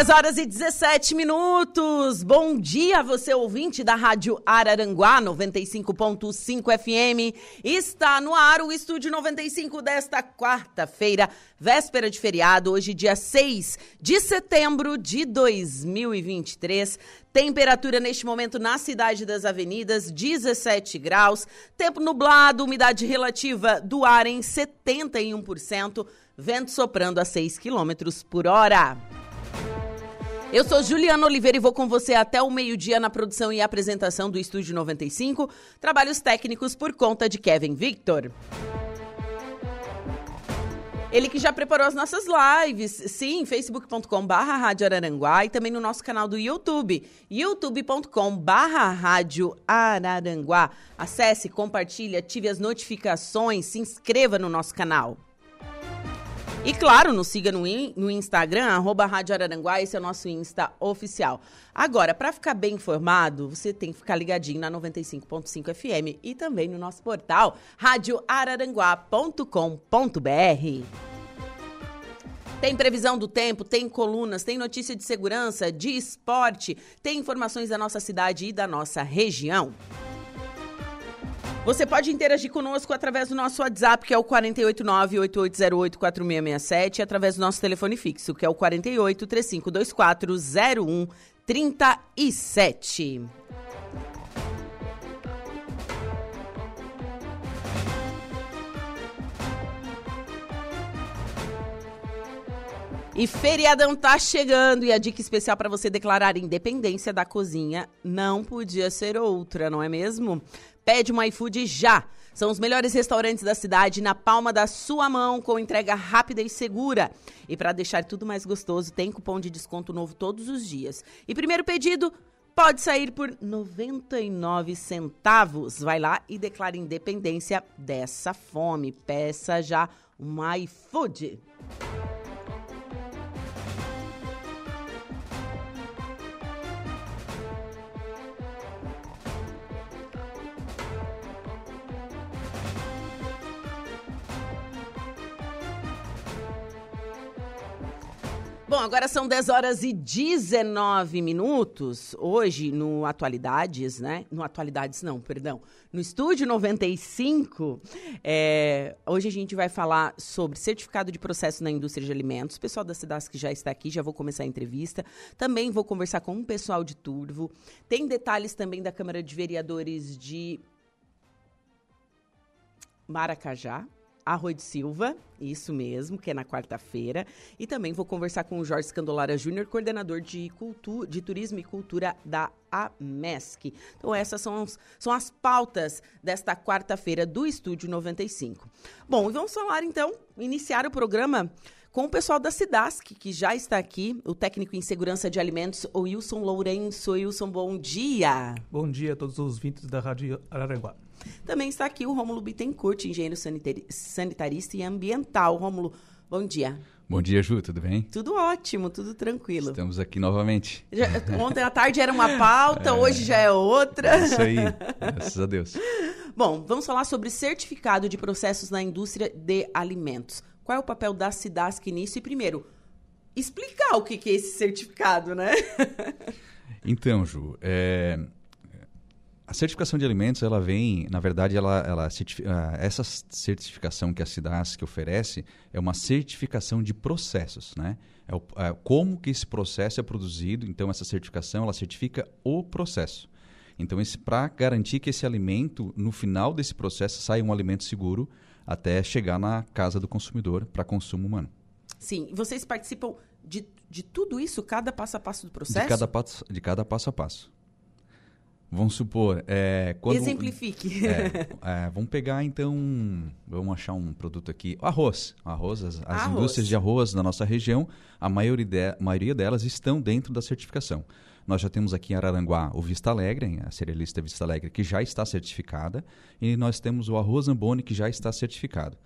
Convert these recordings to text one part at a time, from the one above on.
10 horas e 17 minutos. Bom dia, você ouvinte da Rádio Araranguá 95.5 FM. Está no ar o Estúdio 95 desta quarta-feira, véspera de feriado, hoje dia 6 de setembro de 2023. Temperatura neste momento na cidade das avenidas, 17 graus. Tempo nublado, umidade relativa do ar em 71%. Vento soprando a 6 quilômetros por hora. Eu sou Juliana Oliveira e vou com você até o meio-dia na produção e apresentação do Estúdio 95. Trabalhos técnicos por conta de Kevin Victor. Ele que já preparou as nossas lives, sim, facebook.com barra Rádio Araranguá e também no nosso canal do YouTube, youtube.com barra Rádio Araranguá. Acesse, compartilhe, ative as notificações, se inscreva no nosso canal. E claro, nos siga no, no Instagram, arroba Rádio Araranguá, esse é o nosso Insta oficial. Agora, para ficar bem informado, você tem que ficar ligadinho na 95.5 FM e também no nosso portal radioararanguá.com.br. Tem previsão do tempo, tem colunas, tem notícia de segurança, de esporte, tem informações da nossa cidade e da nossa região. Você pode interagir conosco através do nosso WhatsApp, que é o 489-8808-4667, e através do nosso telefone fixo, que é o 48 3524 0137. E feriadão tá chegando e a dica especial para você declarar independência da cozinha não podia ser outra, não é mesmo? Pede um iFood já. São os melhores restaurantes da cidade na palma da sua mão, com entrega rápida e segura. E para deixar tudo mais gostoso, tem cupom de desconto novo todos os dias. E primeiro pedido pode sair por 99 centavos. Vai lá e declare independência dessa fome. Peça já um iFood. Bom, agora são 10 horas e 19 minutos. Hoje, no Atualidades, né? No Atualidades, não, perdão. No Estúdio 95, é, hoje a gente vai falar sobre certificado de processo na indústria de alimentos. O pessoal da que já está aqui, já vou começar a entrevista. Também vou conversar com um pessoal de Turvo. Tem detalhes também da Câmara de Vereadores de Maracajá, Arroio de Silva, isso mesmo, que é na quarta-feira. E também vou conversar com o Jorge Escandolara Júnior, coordenador de, cultu de Turismo e Cultura da AMESC. Então, essas são, são as pautas desta quarta-feira do Estúdio 95. Bom, vamos falar então, iniciar o programa com o pessoal da Cidasc, que já está aqui, o técnico em segurança de alimentos, o Wilson Lourenço. Wilson, bom dia. Bom dia a todos os ouvintes da Rádio Araranguá. Também está aqui o Rômulo Bittencourt, engenheiro sanitarista e ambiental. Rômulo, bom dia. Bom dia, Ju, tudo bem? Tudo ótimo, tudo tranquilo. Estamos aqui novamente. Já, ontem à tarde era uma pauta, é, hoje já é outra. É isso aí, graças a Deus. Bom, vamos falar sobre certificado de processos na indústria de alimentos. Qual é o papel da SIDASC nisso? E primeiro, explicar o que é esse certificado, né? então, Ju, é, a certificação de alimentos, ela vem, na verdade, ela, ela ah, essa certificação que a SIDASC oferece é uma certificação de processos, né? É, o, é como que esse processo é produzido. Então, essa certificação, ela certifica o processo. Então, para garantir que esse alimento, no final desse processo, saia um alimento seguro até chegar na casa do consumidor para consumo humano. Sim, vocês participam de, de tudo isso, cada passo a passo do processo? De cada passo, de cada passo a passo. Vamos supor, é, quando, Exemplifique. É, é, vamos pegar então, vamos achar um produto aqui, arroz. Arroz, as, as Arroz. indústrias de arroz da nossa região, a maioria, de- maioria delas estão dentro da certificação. Nós já temos aqui em Araranguá o Vista Alegre, a cerealista Vista Alegre, que já está certificada, e nós temos o arroz Ambone, que já está certificado.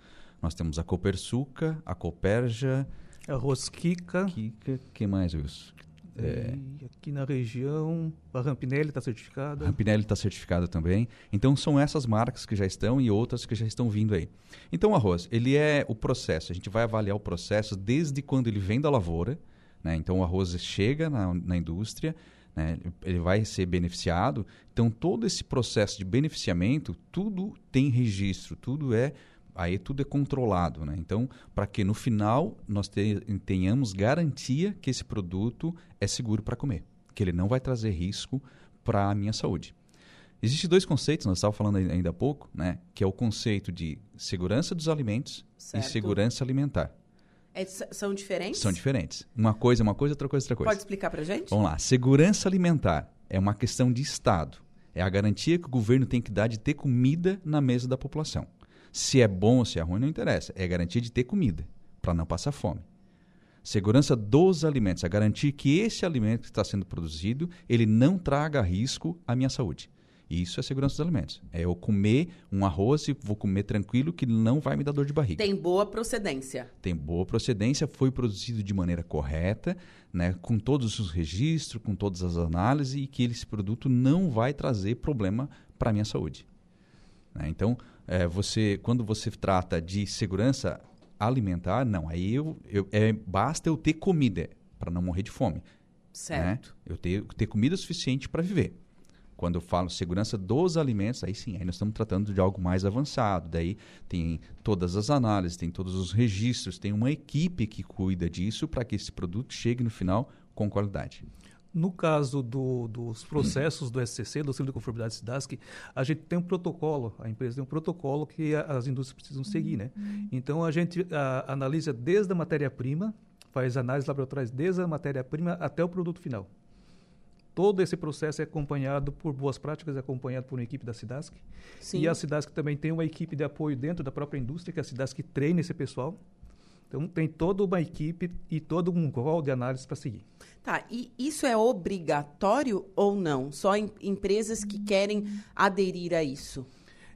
Nós temos a Copersuca, a Coperja, Arroz Kika. Kika, que mais, Wilson? É, aqui na região, a Rampinelli está certificada. Rampinelli está certificado também. Então são essas marcas que já estão e outras que já estão vindo aí. Então o arroz, ele é o processo. A gente vai avaliar o processo desde quando ele vem da lavoura. Né? Então o arroz chega na, na indústria, né? ele vai ser beneficiado. Então todo esse processo de beneficiamento, tudo tem registro, tudo é aí tudo é controlado, né? Então, para que no final nós te- tenhamos garantia que esse produto é seguro para comer, que ele não vai trazer risco para a minha saúde. Existem dois conceitos, nós estávamos falando ai- ainda há pouco, né? Que é o conceito de segurança dos alimentos Certo. e segurança alimentar. É, são diferentes? São diferentes. Uma coisa é uma coisa, outra coisa é outra coisa. Pode explicar pra gente? Vamos lá. Segurança alimentar é uma questão de Estado. É a garantia que o governo tem que dar de ter comida na mesa da população. Se é bom ou se é ruim, não interessa. É a garantia de ter comida, para não passar fome. Segurança dos alimentos, a garantia que esse alimento que está sendo produzido, ele não traga risco à minha saúde. Isso é segurança dos alimentos. É eu comer um arroz e vou comer tranquilo que não vai me dar dor de barriga Tem boa procedência. tem boa procedência, foi produzido de maneira correta, né, com todos os registros, com todas as análises e que esse produto não vai trazer problema para a minha saúde. né? Então, é, você, quando você trata de segurança alimentar, não, aí eu, eu- é, basta eu ter comida para não morrer de fome. Certo. Né? Eu ter, ter comida suficiente para viver. Quando eu falo segurança dos alimentos, aí sim, aí nós estamos tratando de algo mais avançado. Daí tem todas as análises, tem todos os registros, tem uma equipe que cuida disso para que esse produto chegue no final com qualidade. No caso do- dos processos do SCC, do Centro de Conformidade SIDASC, a gente tem um protocolo, a empresa tem um protocolo que a- as indústrias precisam seguir, né? Então a gente a, analisa desde a matéria-prima, faz análises laboratoriais desde a matéria-prima até o produto final. Todo esse processo é acompanhado por boas práticas, é acompanhado por uma equipe da SIDASC. Sim. E a SIDASC também tem uma equipe de apoio dentro da própria indústria, que a SIDASC treina esse pessoal. Então tem toda uma equipe e todo um rol de análise para seguir. Tá, e isso é obrigatório ou não? Só em- empresas que querem aderir a isso?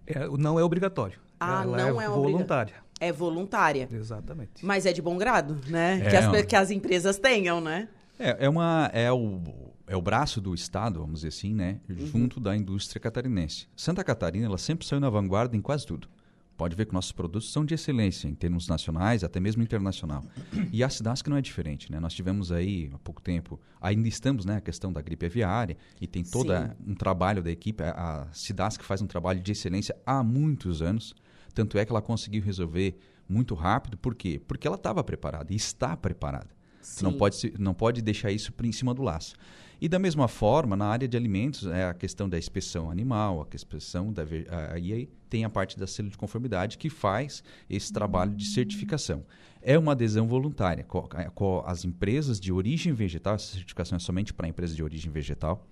É, não é obrigatório. Ah, Ela não é, é obriga- voluntária. É voluntária. Exatamente. Mas é de bom grado, né? É, que, as, que as empresas tenham, né? É, é, uma, é, o, é o braço do Estado, vamos dizer assim, né? junto da indústria catarinense. Santa Catarina ela sempre saiu na vanguarda em quase tudo. Pode ver que nossos produtos são de excelência em termos nacionais, até mesmo internacional. E a Cidasc não é diferente, né? Nós tivemos aí há pouco tempo, ainda estamos, né, a questão da gripe aviária e tem todo Sim. um trabalho da equipe. A, Cidasc faz um trabalho de excelência há muitos anos. Tanto é que ela conseguiu resolver muito rápido. Por quê? Porque ela estava preparada e está preparada. Não pode, não pode deixar isso em cima do laço. E da mesma forma, na área de alimentos, é a questão da inspeção animal, a inspeção da. Aí tem a parte da selo de conformidade que faz esse trabalho de certificação. É uma adesão voluntária. As empresas de origem vegetal, essa certificação é somente para empresas de origem vegetal,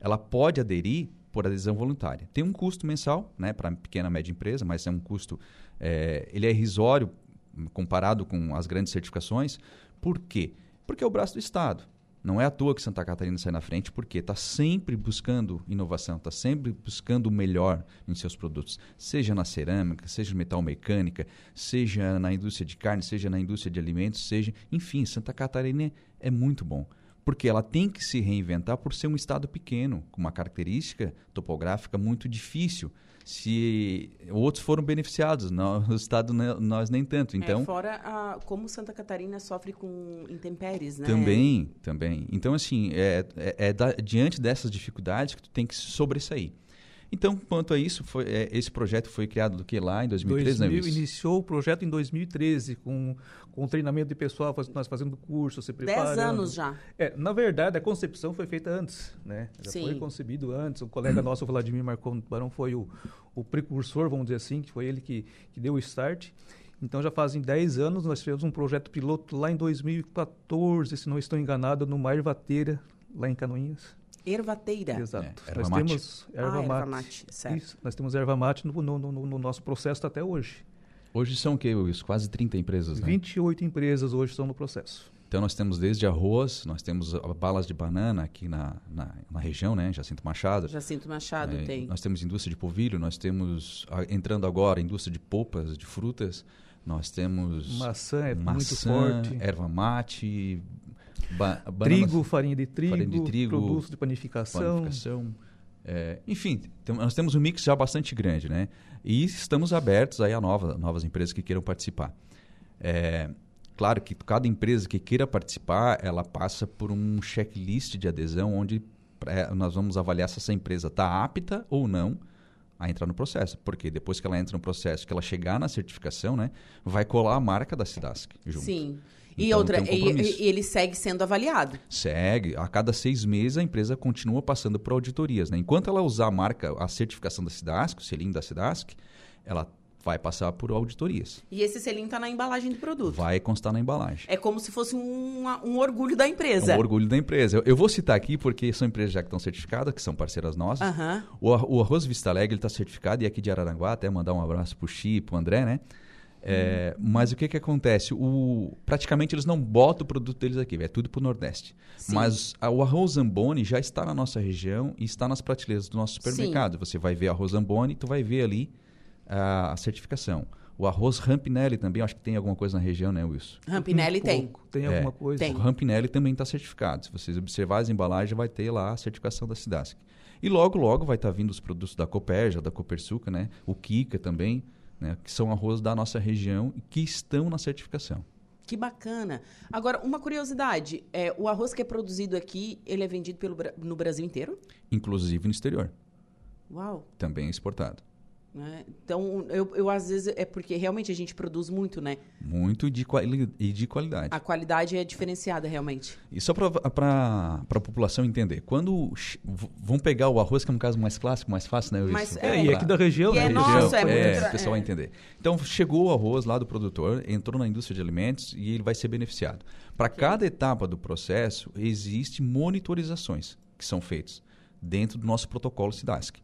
ela pode aderir por adesão voluntária. Tem um custo mensal né, para pequena e média empresa, mas é um custo. é, ele é irrisório comparado com as grandes certificações. Por quê? Porque é o braço do Estado. Não é à toa que Santa Catarina sai na frente, porque está sempre buscando inovação, está sempre buscando o melhor em seus produtos, seja na cerâmica, seja metal mecânica, seja na indústria de carne, seja na indústria de alimentos, seja. Enfim, Santa Catarina é muito bom. Porque ela tem que se reinventar por ser um estado pequeno, com uma característica topográfica muito difícil. Se outros foram beneficiados, não, o estado ne- nós nem tanto. Então, É, fora a- como Santa Catarina sofre com intempéries, né? Também, também. Então, assim, é, é, é da- diante dessas dificuldades que tu tem que se sobressair. Então, quanto a isso, foi, é, esse projeto foi criado do que lá em 2013, né, 2000, Luiz? iniciou o projeto em 2013, com, com treinamento de pessoal, faz- nós fazendo curso, se Dez preparando. anos já. É, na verdade, a concepção foi feita antes, né? Já Sim. foi concebido antes. O colega nosso, o Vladimir Marcon Barão, foi o, o precursor, vamos dizer assim, que foi ele que, que deu o start. Então, já fazem 10 anos, nós tivemos um projeto piloto lá em 2014, se não estou enganado, no Mar Vateira, lá em Canoinhas. Ervateira. Exato. É, erva nós mate. temos erva ah, mate. erva mate, certo. Isso, nós temos erva mate no, no- no- no nosso processo até hoje. Hoje são o quê, Wilson? Quase 30 empresas, né? 28 empresas hoje estão no processo. Então nós temos desde arroz, nós temos balas de banana aqui na, na, na região, né? Jacinto Machado. Jacinto Machado É, tem. Nós temos indústria de polvilho, nós temos, entrando agora, indústria de polpas, de frutas. Nós temos Maçã é muito maçã, forte. erva mate, ba bananas- Trigo, farinha de trigo, farinha de trigo, produtos de panificação. panificação. É, enfim, nós temos um mix já bastante grande, né? E estamos abertos aí a nova, novas empresas que queiram participar. É, claro que cada empresa que queira participar, ela passa por um checklist de adesão onde é, nós vamos avaliar se essa empresa está apta ou não a entrar no processo. Porque depois que ela entra no processo, que ela chegar na certificação, né, vai colar a marca da Cidasc junto. Sim. E Então, outra, um e- ele segue sendo avaliado. Segue. A cada seis meses a empresa continua passando por auditorias. Né? Enquanto ela usar a marca, a certificação da Cidasc, o selinho da Cidasc, ela vai passar por auditorias. E esse selinho está na embalagem do produto. Vai constar na embalagem. É como se fosse um, um orgulho da É empresa. um orgulho da empresa. Eu, eu vou citar aqui porque são empresas já que estão certificadas, que são parceiras nossas. Aham. O, o Arroz Vista Alegre está certificado e aqui de Araranguá, até mandar um abraço para o Chi e para o André, né? É, Mas o que, que acontece? O, praticamente eles não botam o produto deles aqui, é tudo para o Nordeste. Sim. Mas a- o arroz Zamboni já está na nossa região e está nas prateleiras do nosso supermercado. Você vai ver arroz Zamboni, tu vai ver ali a, a certificação. O arroz Rampinelli também, acho que tem alguma coisa na região, né, Wilson? Rampinelli Um tem. pouco. Tem É, alguma coisa? tem. O Rampinelli também está certificado. Se vocês observarem as embalagens, vai ter lá a certificação da Cidasc. E logo, logo vai estar vindo os produtos da Coperja, da Copersuca, né? O Kika também, né? que são arroz da nossa região e que estão na certificação. Que bacana. Agora, uma curiosidade. É, o arroz que é produzido aqui, ele é vendido pelo, no Brasil inteiro? Inclusive no exterior, Uau. também é exportado. Né? Então, eu, eu às vezes... É porque realmente a gente produz muito, né? Muito de quali e de qualidade. A qualidade é diferenciada, realmente. E só para a população entender, quando vão pegar o arroz, que é um caso mais clássico, mais fácil, né? Mas Wilson? é, É, e aqui da região, E né? é região. nosso, é muito É, o pessoal vai é. entender. Então, chegou o arroz lá do produtor, entrou na indústria de alimentos e ele vai ser beneficiado. Para cada etapa do processo, existe monitorizações que são feitas dentro do nosso protocolo SIDASC.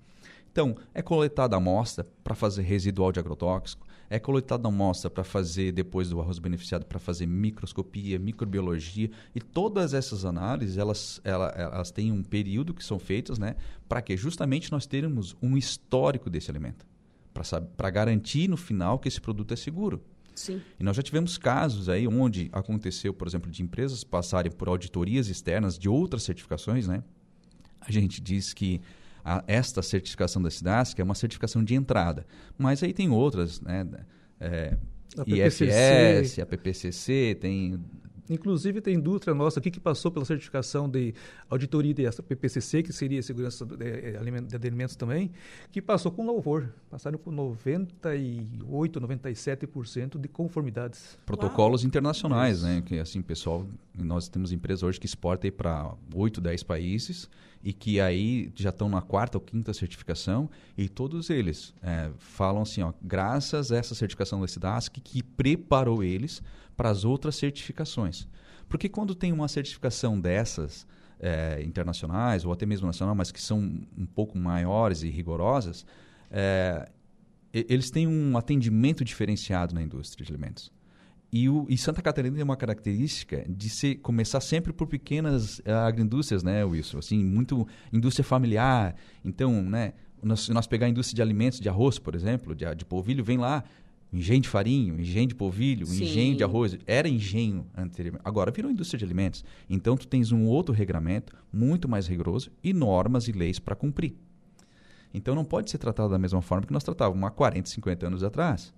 Então, é coletada a amostra para fazer residual de agrotóxico, é coletada a amostra para fazer, depois do arroz beneficiado, para fazer microscopia, microbiologia, e todas essas análises, elas, ela- elas têm um período que são feitas, né, para que justamente nós termos um histórico desse alimento, para garantir no final que esse produto é seguro. Sim. E nós já tivemos casos aí onde aconteceu, por exemplo, de empresas passarem por auditorias externas de outras certificações, né? A gente diz que a- esta certificação da SIDASC é uma certificação de entrada, mas aí tem outras, né? É, A IFS, a PPCC, tem Inclusive, tem indústria nossa aqui que passou pela certificação de auditoria dessa PPCC, que seria segurança de, eh, de alimentos também, que passou com louvor. Passaram com 98, 97% de conformidades. protocolos internacionais, né? Que assim, pessoal, nós temos empresas hoje que exportam para 8, 10 países e que aí já estão na quarta ou quinta certificação e todos eles é, falam assim, ó, graças a essa certificação da SIDASC que preparou eles para as outras certificações. Porque quando tem uma certificação dessas é, internacionais ou até mesmo nacional, mas que são um pouco maiores e rigorosas, é, eles têm um atendimento diferenciado na indústria de alimentos. E, o, e Santa Catarina tem uma característica de ser, começar sempre por pequenas eh, agroindústrias, né, Wilson? Assim, muito indústria familiar. Então, né, nós, se nós pegar a indústria de alimentos, de arroz, por exemplo, de, de polvilho, vem lá engenho de farinha, engenho de polvilho, Sim. engenho de arroz. Era engenho anteriormente. Agora virou indústria de alimentos. Então, tu tens um outro regramento muito mais rigoroso e normas e leis para cumprir. Então, não pode ser tratado da mesma forma que nós tratávamos há 40, 50 anos atrás.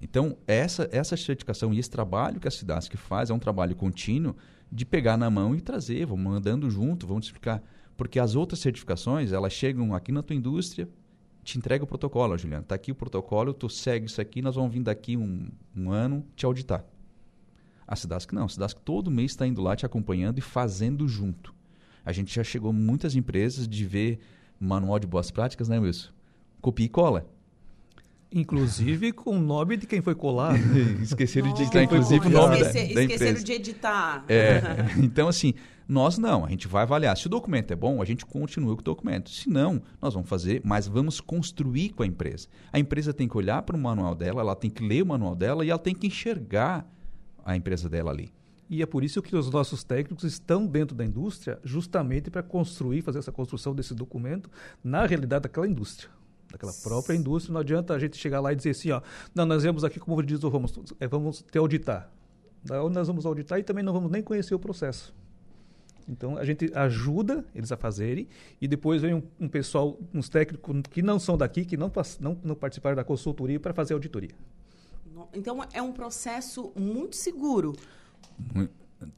Então, essa, essa certificação e esse trabalho que a Cidasc faz é um trabalho contínuo de pegar na mão e trazer, vamos andando junto, vamos explicar. Porque as outras certificações, elas chegam aqui na tua indústria, te entrega o protocolo, Juliano. Está aqui o protocolo, tu segue isso aqui, nós vamos vir daqui um, um ano te auditar. A Cidasc não, a Cidasc todo mês está indo lá te acompanhando e fazendo junto. A gente já chegou muitas empresas de ver manual de boas práticas, né, Wilson? Copia e cola. Inclusive com o nome de quem foi colar. Esqueceram de editar, inclusive, o nome da, da Esqueceram empresa. de editar. É, então assim, nós não, a gente vai avaliar. Se o documento é bom, a gente continua com o documento. Se não, nós vamos fazer, mas vamos construir com a empresa. A empresa tem que olhar para o manual dela, ela tem que ler o manual dela e ela tem que enxergar a empresa dela ali. E é por isso que os nossos técnicos estão dentro da indústria, justamente para construir, fazer essa construção desse documento na realidade daquela indústria. Daquela própria indústria. Não adianta a gente chegar lá e dizer assim, ó, não, nós vemos aqui, como diz o Ramos, é, vamos ter auditar. Da onde nós vamos auditar e também não vamos nem conhecer o processo. Então a gente ajuda eles a fazerem e depois vem um, um pessoal, uns técnicos que não são daqui, que não, não, não participaram da consultoria para fazer a auditoria. Então é um processo muito seguro.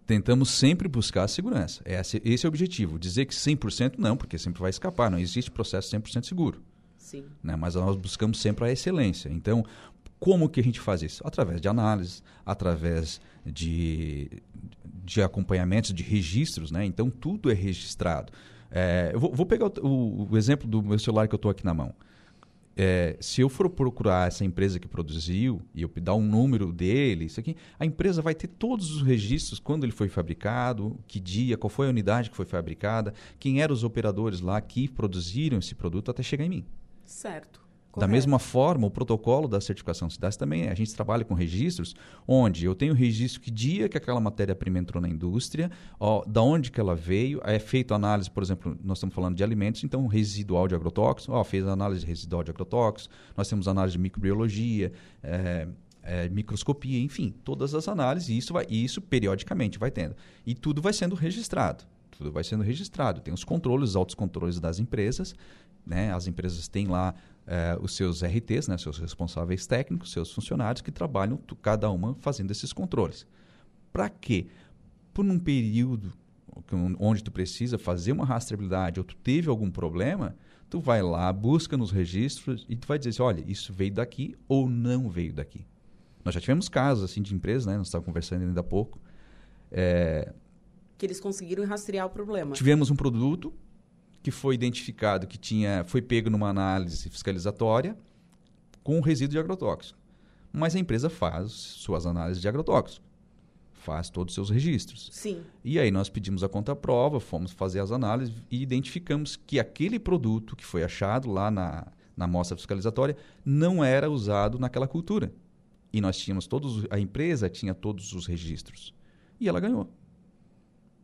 Tentamos sempre buscar a segurança. Esse, esse é o objetivo. Dizer que 100% não, porque sempre vai escapar. Não existe processo 100% seguro. Sim. né? mas nós buscamos sempre a excelência. Então, como que a gente faz isso? Através de análise, através de, de acompanhamentos, de registros, né? Então, tudo é registrado. É, eu vou, vou pegar o, o- o exemplo do meu celular que eu estou aqui na mão. É, se eu for procurar essa empresa que produziu e eu dar um número dele, isso aqui, a empresa vai ter todos os registros, quando ele foi fabricado, que dia, qual foi a unidade que foi fabricada, quem eram os operadores lá que produziram esse produto até chegar em mim. Certo. Da mesma forma, o protocolo da certificação CIDAS também é. A gente trabalha com registros onde eu tenho registro que dia que aquela matéria-prima entrou na indústria, ó, da onde que ela veio, é feito análise, por exemplo, nós estamos falando de alimentos, então residual de agrotóxicos, ó, fez análise de residual de agrotóxicos, nós temos análise de microbiologia, é, é, microscopia, enfim, todas as análises, e isso, vai, e isso periodicamente vai tendo. E tudo vai sendo registrado. Tudo vai sendo registrado. Tem os controles, os altos controles das empresas, né? As empresas têm lá eh, os seus RTs, né? seus responsáveis técnicos, seus funcionários que trabalham cada uma fazendo esses controles. Para quê? Por um período onde tu precisa fazer uma rastreabilidade ou tu teve algum problema, tu vai lá, busca nos registros e tu vai dizer assim, olha, isso veio daqui ou não veio daqui. Nós já tivemos casos assim de empresas, né? Nós estávamos conversando ainda há pouco. Eh, Que eles conseguiram rastrear o problema. Tivemos um produto que foi identificado que tinha, foi pego numa análise fiscalizatória com resíduo de agrotóxico. Mas a empresa faz suas análises de agrotóxico, faz todos os seus registros. Sim. E aí nós pedimos a contraprova, fomos fazer as análises e identificamos que aquele produto que foi achado lá na, na amostra fiscalizatória não era usado naquela cultura. E nós tínhamos todos, a empresa tinha todos os registros. E ela ganhou.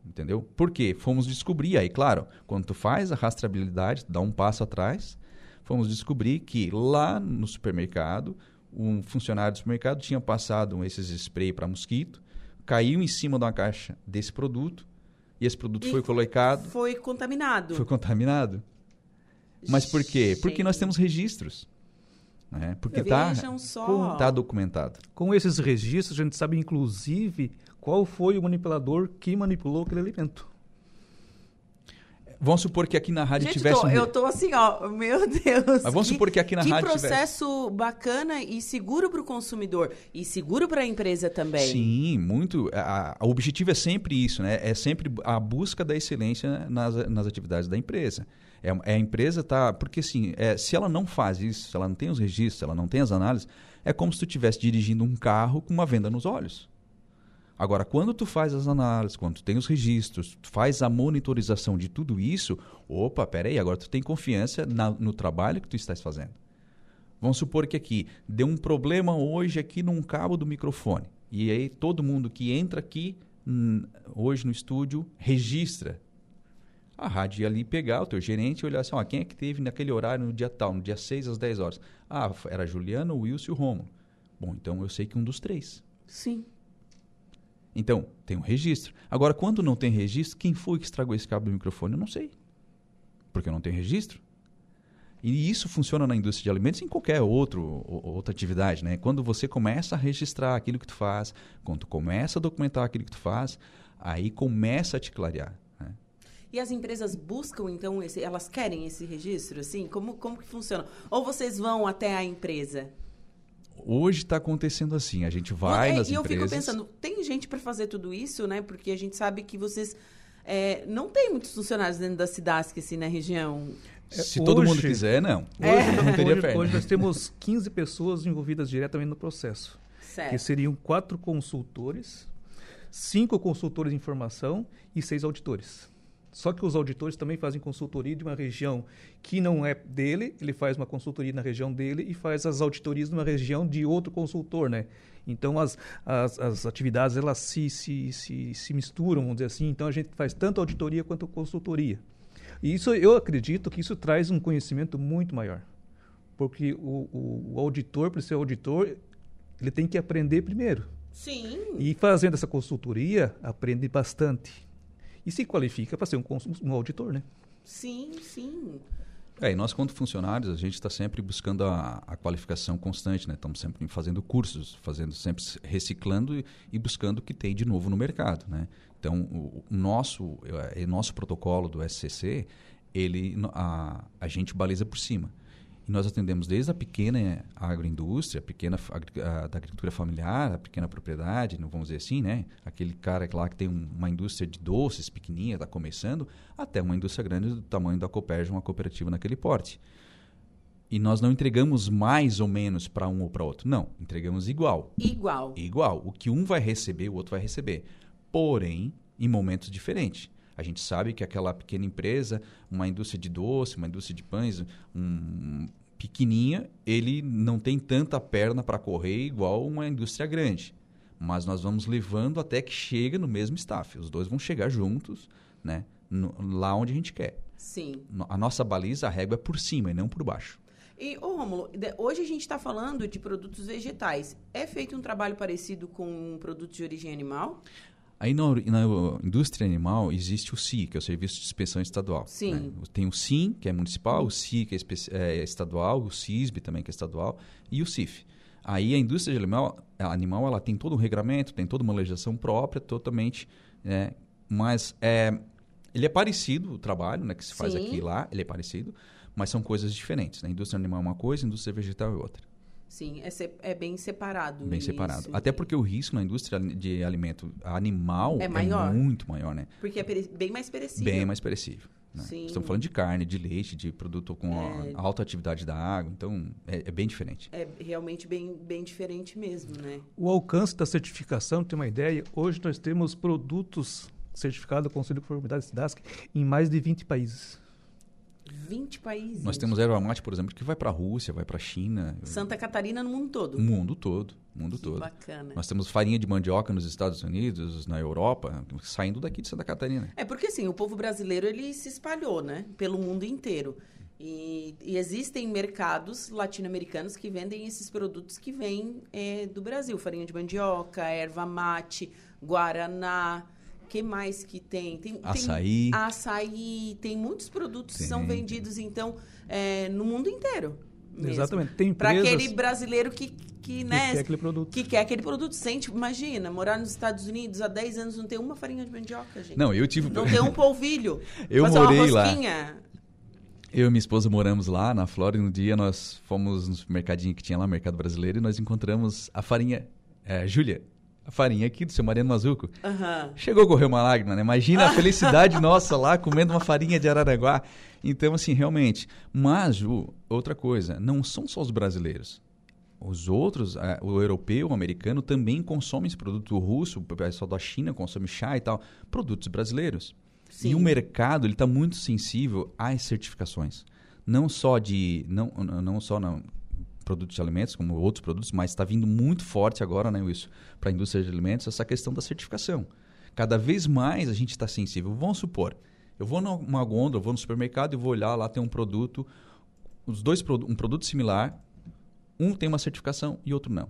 Entendeu? Por quê? Fomos descobrir, aí claro, quando tu faz a rastreabilidade, dá um passo atrás, fomos descobrir que lá no supermercado, um funcionário do supermercado tinha passado esses spray para mosquito, caiu em cima de uma caixa desse produto e esse produto E foi colocado, Foi contaminado. foi contaminado. Mas por quê? Porque nós temos registros. Né? Porque está tá documentado. Com esses registros, a gente sabe, inclusive, qual foi o manipulador que manipulou aquele alimento. Vamos supor que aqui na rádio Gente, tivesse tô- um... eu tô assim, ó, meu Deus. Mas vamos supor que aqui na que rádio processo bacana e seguro para o consumidor e seguro para a empresa também. Sim, muito. O objetivo é sempre isso, né? É sempre a busca da excelência nas, nas atividades da empresa. É, é a empresa tá, porque assim, é, se ela não faz isso, se ela não tem os registros, se ela não tem as análises, é como se tu estivesse dirigindo um carro com uma venda nos olhos. Agora, quando tu faz as análises, quando tu tem os registros, tu faz a monitorização de tudo isso, opa, peraí, agora tu tem confiança na- no trabalho que tu estás fazendo. Vamos supor que aqui deu um problema hoje aqui num cabo do microfone. E aí todo mundo que entra aqui hum, hoje no estúdio registra. A rádio ia ali pegar o teu gerente e olhar assim, ó, quem é que teve naquele horário no dia tal, no dia 6 às 10 horas? Ah, era a Juliana, o Wilson e o Romulo. Bom, então eu sei que um dos três. Sim. Então, tem um registro. Agora, quando não tem registro, quem foi que estragou esse cabo do microfone? Eu não sei. Porque não tenho registro. E isso funciona na indústria de alimentos e em qualquer outro, outra atividade. Né? Quando você começa a registrar aquilo que tu faz, quando tu começa a documentar aquilo que tu faz, aí começa a te clarear. né? E as empresas buscam, então, esse, elas querem esse registro, assim? Como, como que funciona? Ou vocês vão até a empresa? Hoje está acontecendo assim. A gente vai É, nas e eu empresas... fico pensando, tem gente para fazer tudo isso, né? Porque a gente sabe que vocês é, não tem muitos funcionários dentro da Cidasc, assim, na região. Se todo hoje- mundo quiser, não. Hoje, Não teria hoje- perna. hoje nós temos 15 pessoas envolvidas diretamente no processo, que Certo. seriam quatro consultores, cinco consultores de informação e seis auditores. Só que os auditores também fazem consultoria de uma região que não é dele, ele faz uma consultoria na região dele e faz as auditorias numa região de outro consultor, né? Então as, as, as atividades elas se, se, se, se misturam, vamos dizer assim. Então a gente faz tanto auditoria quanto consultoria. E isso eu acredito que isso traz um conhecimento muito maior. Porque o, o, o auditor, para ser auditor, ele tem que aprender primeiro. Sim. E fazendo essa consultoria, aprende bastante. E se qualifica para ser um, um auditor, né? Sim, sim. É, e nós, quanto funcionários, a gente está sempre buscando a, a qualificação constante, né? Estamos sempre fazendo cursos, fazendo sempre se- reciclando e, e buscando o que tem de novo no mercado, né? Então, o, o nosso, o nosso protocolo do SCC, ele, a, a gente baliza por cima. E nós atendemos desde a pequena agroindústria, a pequena a- da agricultura familiar, a pequena propriedade, não vamos dizer assim, né? Aquele cara que lá que tem um- uma indústria de doces pequenininha, está começando, até uma indústria grande do tamanho da Copérgia, uma cooperativa naquele porte. E nós não entregamos mais ou menos para um ou para outro. Não, entregamos igual. Igual. Igual. O que um vai receber, o outro vai receber. Porém, em momentos diferentes. A gente sabe que aquela pequena empresa, uma indústria de doce, uma indústria de pães, um pequenininha, ele não tem tanta perna para correr igual uma indústria grande. Mas nós vamos levando até que chega no mesmo staff. Os dois vão chegar juntos, né? no- lá onde a gente quer. Sim. A nossa baliza, a régua é por cima e não por baixo. E, ô Rômulo, de- hoje a gente está falando de produtos vegetais. É feito um trabalho parecido com produtos de origem animal? Aí na, na indústria animal existe o SI, que é o Serviço de Inspeção Estadual. Sim. né? Tem o SIM, que é municipal, o SI, que é, é estadual, o CISB também, que é estadual, e o CIF. Aí a indústria de animal, a animal ela tem todo um regramento, tem toda uma legislação própria, totalmente, né? mas é, ele é parecido, o trabalho né, que se faz Sim. aqui e lá, ele é parecido, mas são coisas diferentes. Né? A indústria animal é uma coisa, a indústria vegetal é outra. Sim, é, se- é bem separado. Bem isso, separado. Até porque o risco na indústria de alimento animal É maior. muito maior, né? Porque é bem mais perecível. Bem mais perecível. Né? Sim. Estamos falando de carne, de leite, de produto com É. alta atividade da água, então é, é bem diferente. É realmente bem, bem diferente mesmo, né? O alcance da certificação, tem uma ideia, hoje nós temos produtos certificados com o Conselho de Conformidade SIDASC em mais de 20 países. 20 países. Nós temos erva mate, por exemplo, que vai para a Rússia, vai para a China, Santa Catarina no mundo todo. mundo todo, mundo Que todo. bacana. Nós temos farinha de mandioca nos Estados Unidos, na Europa, saindo daqui de Santa Catarina. É porque assim, o povo brasileiro ele se espalhou, né, pelo mundo inteiro. E, e existem mercados latino-americanos que vendem esses produtos que vêm é, do Brasil, farinha de mandioca, erva mate, guaraná, que mais que tem? tem Açaí. Tem açaí, tem muitos produtos que são Tem. vendidos então é, no mundo inteiro. mesmo. Exatamente. Tem Para aquele brasileiro que, que, que né, quer aquele produto. que quer aquele produto. Sente, imagina, morar nos Estados Unidos há 10 anos não tem uma farinha de mandioca, gente. Não, eu tive. Não tem um polvilho. Eu Fazer morei uma lá. rosquinha. Eu e minha esposa moramos lá na Flórida. Um dia nós fomos no mercadinho que tinha lá, Mercado Brasileiro, e nós encontramos a farinha. É, Júlia, a farinha aqui do seu Mariano Mazuco. Aham. Chegou a correr uma lágrima, né? Imagina a felicidade nossa lá comendo uma farinha de Araranguá. Então, assim, realmente. Mas, Ju, outra coisa, não são só os brasileiros. Os outros, o europeu, o americano, também consomem esse produto. O russo, o pessoal da China consome chá e tal. Produtos brasileiros. Sim. E o mercado produtos de alimentos, como outros produtos, mas está vindo muito forte agora, né, Wilson, para a indústria de alimentos, essa questão da certificação. Cada vez mais a gente está sensível. Vamos supor, eu vou numa gôndola, vou no supermercado e vou olhar, lá tem um produto, os dois um produto similar, um tem uma certificação e outro não.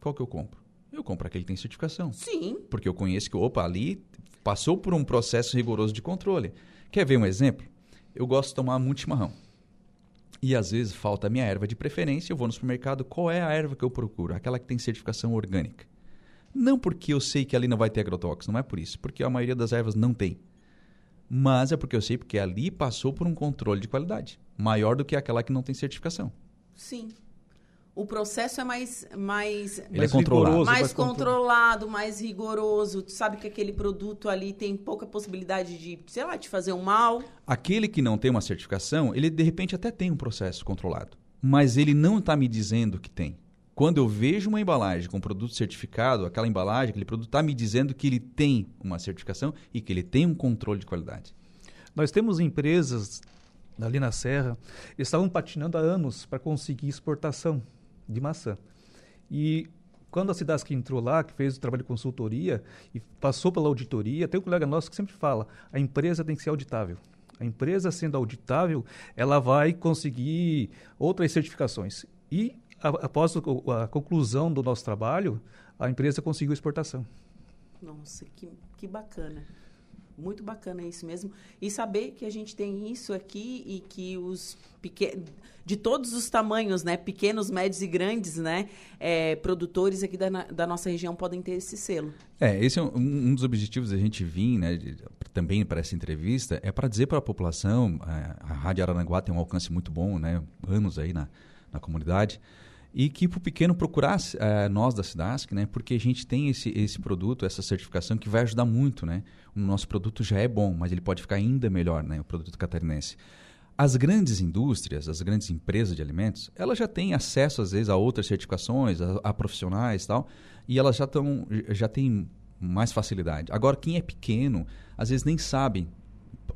Qual que eu compro? Eu compro aquele que tem certificação. Sim. Porque eu conheço que, opa, ali passou por um processo rigoroso de controle. Quer ver um exemplo? Eu gosto de tomar muito chimarrão. E às vezes falta a minha erva de preferência, eu vou no supermercado, qual é a erva que eu procuro? Aquela que tem certificação orgânica. Não porque eu sei que ali não vai ter agrotóxico, não é por isso, porque a maioria das ervas não tem. Mas é porque eu sei porque ali passou por um controle de qualidade, maior do que aquela que não tem certificação. Sim. O processo é mais mais Ele é controlado. mais, mais controlado, mais rigoroso. Tu sabe que aquele produto ali tem pouca possibilidade de, sei lá, de fazer um mal. Aquele que não tem uma certificação, ele de repente até tem um processo controlado, mas ele não está me dizendo que tem. Quando eu vejo uma embalagem com produto certificado, aquela embalagem, aquele produto está me dizendo que ele tem uma certificação e que ele tem um controle de qualidade. Nós temos empresas ali na Serra, estavam patinando há anos para conseguir exportação de maçã. E quando a Cidasc entrou lá, que fez o trabalho de consultoria e passou pela auditoria, tem um colega nosso que sempre fala, a empresa tem que ser auditável. A empresa sendo auditável, ela vai conseguir outras certificações. E a, após a conclusão do nosso trabalho, a empresa conseguiu exportação. Nossa, que, que bacana. Muito bacana isso mesmo. E saber que a gente tem isso aqui e que os pequenos, de todos os tamanhos, né? Pequenos, médios e grandes, né? É, produtores aqui da, da nossa região podem ter esse selo. É, esse é um, um dos objetivos da gente vir, né? De, também para essa entrevista, é para dizer para a população, a, é, a Rádio Araranguá tem um alcance muito bom, né? Anos aí na, na comunidade e que para o pequeno procurar uh, nós da Cidasc, né? Porque a gente tem esse, esse produto, essa certificação que vai ajudar muito, né? O nosso produto já é bom, mas ele pode ficar ainda melhor, né? O produto catarinense. As grandes indústrias, as grandes empresas de alimentos, elas já têm acesso às vezes a outras certificações, a, a profissionais, e tal, e elas já estão já têm mais facilidade. Agora quem é pequeno, às vezes nem sabe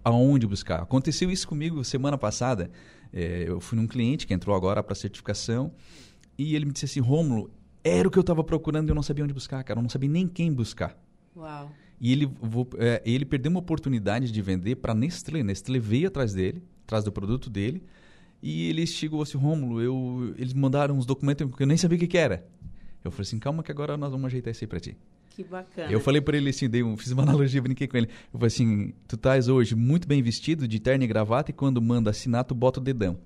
aonde buscar. Aconteceu isso comigo semana passada. É, eu fui num cliente que entrou agora para certificação e ele me disse assim, Rômulo, era o que eu estava procurando e eu não sabia onde buscar, cara. Eu não sabia nem quem buscar. Uau. E ele, vou, é, ele perdeu uma oportunidade de vender para Nestlé. Nestlé veio atrás dele, atrás do produto dele. E ele chegou assim, Rômulo, eu, eles mandaram uns documentos que eu nem sabia o que, que era. Eu falei assim, calma que agora nós vamos ajeitar isso aí para ti. Que bacana. Eu falei para ele assim, dei um, fiz uma analogia, brinquei com ele. Eu falei assim, tu estás hoje muito bem vestido, de terno e gravata, e quando manda assinar, tu bota o dedão.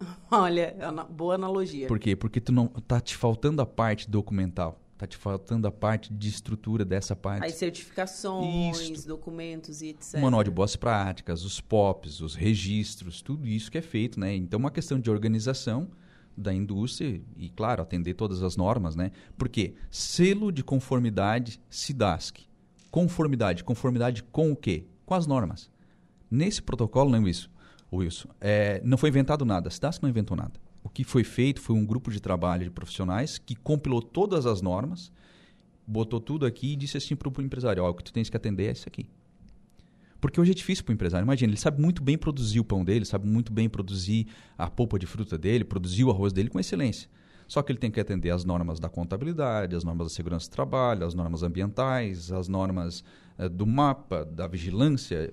Olha, boa analogia. Por quê? Porque tu não tá te faltando a parte documental. Tá te faltando a parte de estrutura dessa parte. As certificações, documentos e etc. O manual de boas práticas, os POPs, os registros, tudo isso que é feito, né? Então, uma questão de organização da indústria e, claro, atender todas as normas, né? Porque selo de conformidade SIDASC. Conformidade. Conformidade com o quê? Com as normas. Nesse protocolo, não é isso? Wilson, é, não foi inventado nada. A SIDASC não inventou nada. O que foi feito foi um grupo de trabalho de profissionais que compilou todas as normas, botou tudo aqui e disse assim para o empresário: o que tu tens que atender é isso aqui. Porque hoje é difícil para o empresário. Imagina, ele sabe muito bem produzir o pão dele, sabe muito bem produzir a polpa de fruta dele, produzir o arroz dele com excelência. Só que ele tem que atender às normas da contabilidade, às normas da segurança do trabalho, às normas ambientais, às normas eh, do mapa, da vigilância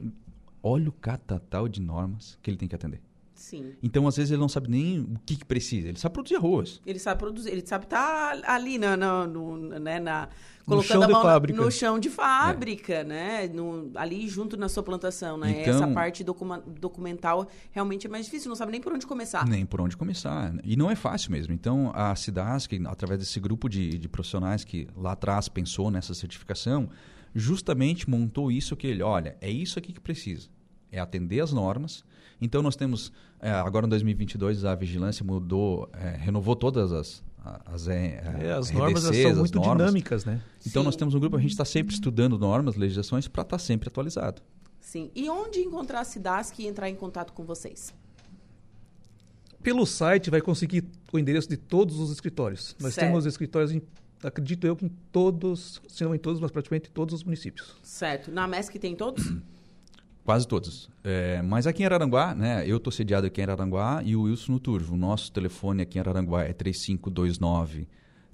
olha o catatal de normas que ele tem que atender. Sim. Então, às vezes, ele não sabe nem o que, que precisa. Ele sabe produzir arroz. Ele sabe produzir, ele sabe estar tá ali na, na, no, né, na, colocando a mão no chão de fábrica, é. né? No, ali junto na sua plantação, né? Então, Essa parte documa, documental realmente é mais difícil, não sabe nem por onde começar. Nem por onde começar. E não é fácil mesmo. Então, a Cidasc, através desse grupo de, de profissionais que lá atrás pensou nessa certificação, justamente montou isso que ele, olha, é isso aqui que precisa. É atender as normas. Então nós temos, é, agora em 2022 a vigilância mudou, é, renovou todas as, as, é, é, as normas são muito normas. dinâmicas, né? Então Sim. nós temos um grupo, a gente está sempre estudando normas, legislações para estar tá sempre atualizado. Sim. E onde encontrar a Cidasc e entrar em contato com vocês? Pelo site vai conseguir o endereço de todos os escritórios. Nós certo. temos escritórios em acredito eu que em todos, se não em todos, mas praticamente em todos os municípios. Certo. Na MESC tem todos? Quase todos. É, mas aqui em Araranguá, né, eu estou sediado aqui em Araranguá e o Wilson no Turvo. O nosso telefone aqui em Araranguá é 3529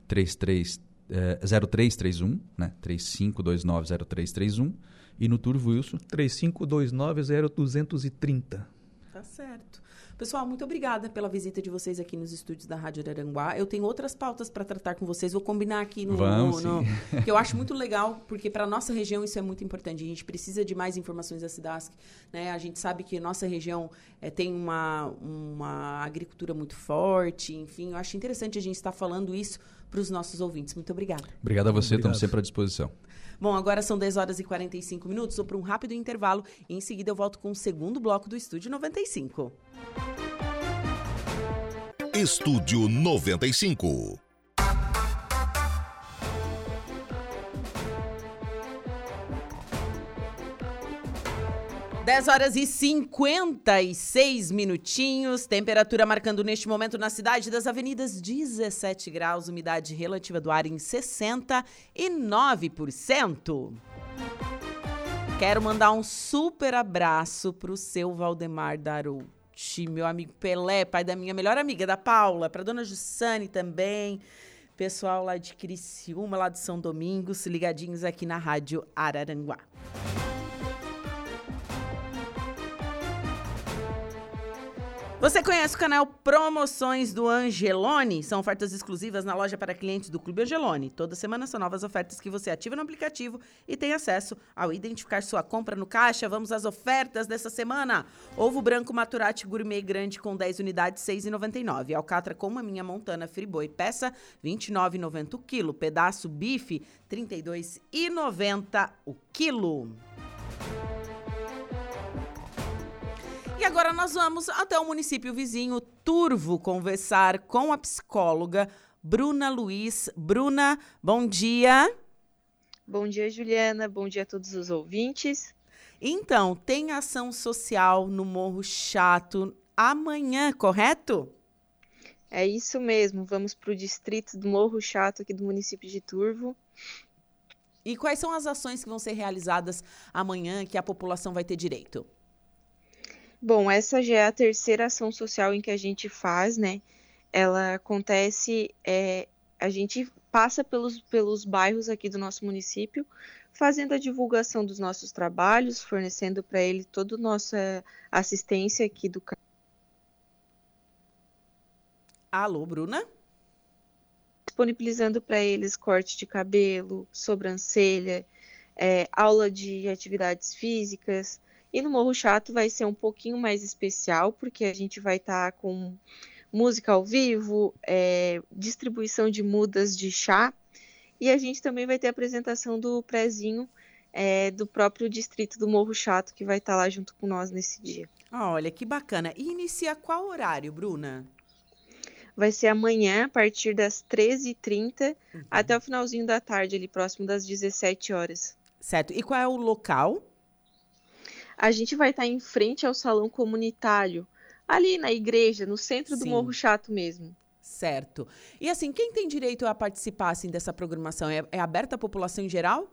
33, é, 0331, né, 3529 0331. E no Turvo, Wilson? 3529 0230. Tá certo. Pessoal, muito obrigada pela visita de vocês aqui nos estúdios da Rádio Araranguá. Eu tenho outras pautas para tratar com vocês. Vou combinar aqui no, Vamos, no, no que eu acho muito legal, porque para nossa região isso é muito importante. A gente precisa de mais informações da Cidasc. Né? A gente sabe que nossa região é, tem uma, uma agricultura muito forte. Enfim, eu acho interessante a gente estar falando isso para os nossos ouvintes. Muito obrigada. Obrigado a você, Obrigado. estamos sempre à disposição. Bom, agora são 10 horas e 45 minutos. Vou para um rápido intervalo e em seguida eu volto com o segundo bloco do Estúdio 95. Estúdio 95. 10 horas e 56 minutinhos, temperatura marcando neste momento na cidade das avenidas 17 graus, umidade relativa do ar em 69%. Quero mandar um super abraço pro seu Valdemar Darouti, meu amigo Pelé, pai da minha melhor amiga, da Paula, pra dona Jussane também, pessoal lá de Criciúma, lá de São Domingos, ligadinhos aqui na Rádio Araranguá. Você conhece o canal Promoções do Angelone? São ofertas exclusivas na loja para clientes do Clube Angelone. Toda semana são novas ofertas que você ativa no aplicativo e tem acesso ao identificar sua compra no caixa. Vamos às ofertas dessa semana. Ovo branco Maturati Gourmet grande com 10 unidades, 6,99. Alcatra com maminha montana Friboi, peça 29,90 o quilo. Pedaço bife, 32,90 o quilo. E agora nós vamos até o município vizinho Turvo conversar com a psicóloga Bruna Luiz. Bruna, bom dia. Bom dia, Juliana. Bom dia a todos os ouvintes. Então, tem ação social no Morro Chato amanhã, correto? É isso mesmo. Vamos para o distrito do Morro Chato, aqui do município de Turvo. E quais são as ações que vão ser realizadas amanhã que a população vai ter direito? Bom, essa já é a terceira ação social em que a gente faz, né? Ela acontece, é, a gente passa pelos, pelos bairros aqui do nosso município, fazendo a divulgação dos nossos trabalhos, fornecendo para ele toda a nossa assistência aqui do Alô, Bruna? Disponibilizando para eles corte de cabelo, sobrancelha, é, aula de atividades físicas, e no Morro Chato vai ser um pouquinho mais especial, porque a gente vai estar tá com música ao vivo, é, distribuição de mudas de chá, e a gente também vai ter a apresentação do prezinho é, do próprio distrito do Morro Chato, que vai estar tá lá junto com nós nesse dia. Olha, que bacana. E inicia qual horário, Bruna? Vai ser amanhã, a partir das 13h30 uhum. até o finalzinho da tarde, ali próximo das 17 horas. Certo. E qual é o local? A gente vai estar em frente ao salão comunitário, ali na igreja, no centro do Sim. Morro Chato mesmo. Certo. E assim, quem tem direito a participar assim, dessa programação? É, é aberta à população em geral?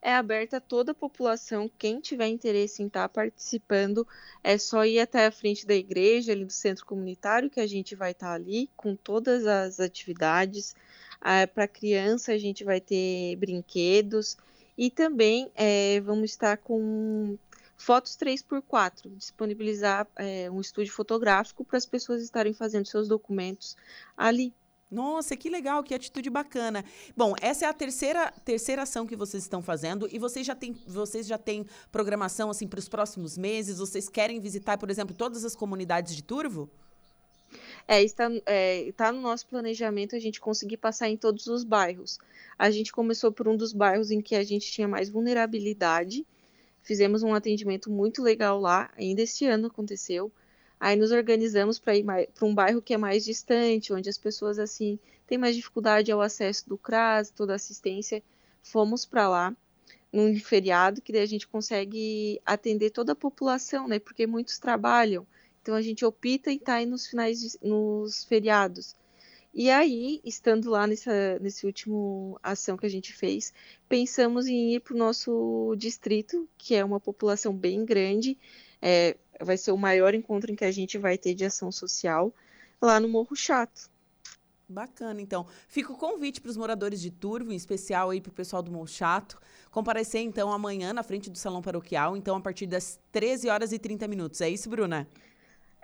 É aberta a toda a população. Quem tiver interesse em estar participando, é só ir até a frente da igreja, ali do centro comunitário, que a gente vai estar ali com todas as atividades. Ah, Para criança, a gente vai ter brinquedos. E também é, vamos estar com Fotos 3x4, disponibilizar é, um estúdio fotográfico para as pessoas estarem fazendo seus documentos ali. Nossa, que legal, que atitude bacana. Bom, essa é a terceira, terceira ação que vocês estão fazendo e vocês já têm, vocês já têm programação assim para os próximos meses? Vocês querem visitar, por exemplo, todas as comunidades de Turvo? É, está, é, está no nosso planejamento a gente conseguir passar em todos os bairros. A gente começou por um dos bairros em que a gente tinha mais vulnerabilidade Fizemos um atendimento muito legal lá, ainda este ano aconteceu. Aí nos organizamos para ir para um bairro que é mais distante, onde as pessoas assim têm mais dificuldade ao acesso do CRAS, toda assistência. Fomos para lá num feriado que daí a gente consegue atender toda a população, né? Porque muitos trabalham. Então a gente opta em estar tá aí nos finais de, nos feriados. E aí, estando lá nessa nesse último ação que a gente fez, pensamos em ir para o nosso distrito, que é uma população bem grande. É, vai ser o maior encontro em que a gente vai ter de ação social lá no Morro Chato. Bacana, então. Fica o convite para os moradores de Turvo, em especial aí para o pessoal do Morro Chato, comparecer então amanhã na frente do Salão Paroquial, então a partir das 13 horas e 30 minutos. É isso, Bruna?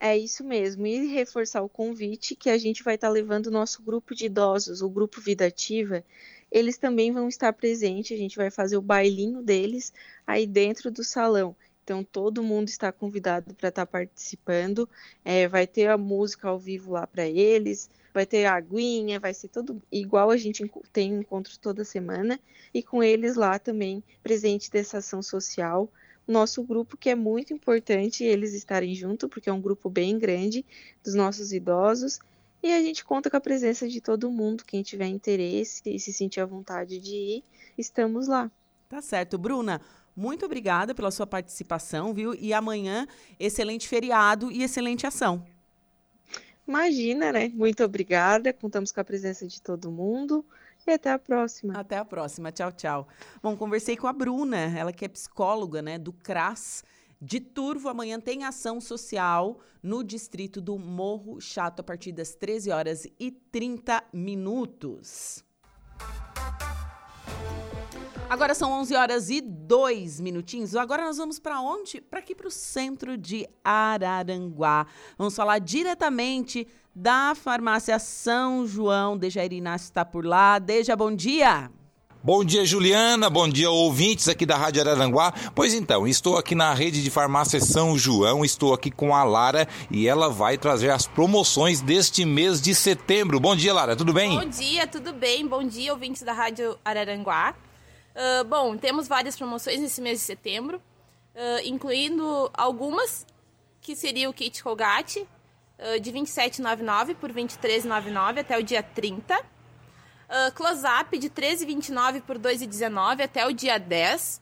É isso mesmo. E reforçar o convite que a gente vai estar tá levando o nosso grupo de idosos, o grupo Vida Ativa. Eles também vão estar presentes. A gente vai fazer o bailinho deles aí dentro do salão. Então todo mundo está convidado para estar tá participando. É, vai ter a música ao vivo lá para eles. Vai ter a aguinha, vai ser tudo igual a gente tem encontros toda semana. E com eles lá também presente dessa ação social nosso grupo, que é muito importante eles estarem junto, porque é um grupo bem grande dos nossos idosos, E a gente conta com a presença de todo mundo, quem tiver interesse e se sentir à vontade de ir, estamos lá. Tá certo. Bruna, muito obrigada pela sua participação, viu? E amanhã, excelente feriado e excelente ação. Imagina, né? Muito obrigada. Contamos com a presença de todo mundo. E até a próxima. Até a próxima. Tchau, tchau. Bom, conversei com a Bruna, ela que é psicóloga, né, do CRAS de Turvo. Amanhã tem ação social no distrito do Morro Chato a partir das 13 horas e 30 minutos. Agora são 11 horas e 2 minutinhos. Agora nós vamos para onde? Para aqui para o centro de Araranguá. Vamos falar diretamente da farmácia São João. Dejair Inácio está por lá. Deja, bom dia. Bom dia, Juliana. Bom dia, ouvintes aqui da Rádio Araranguá. Pois então, estou aqui na rede de farmácia São João, estou aqui com a Lara e ela vai trazer as promoções deste mês de setembro. Bom dia, Lara, tudo bem? Bom dia, tudo bem? Bom dia, ouvintes da Rádio Araranguá. Uh, bom, temos várias promoções nesse mês de setembro, uh, incluindo algumas que seria o kit Colgate de R$ 27,99 por R$ 23,99 até o dia 30. Uh, Close-up de R$ 13,29 por R$ 2,19 até o dia 10.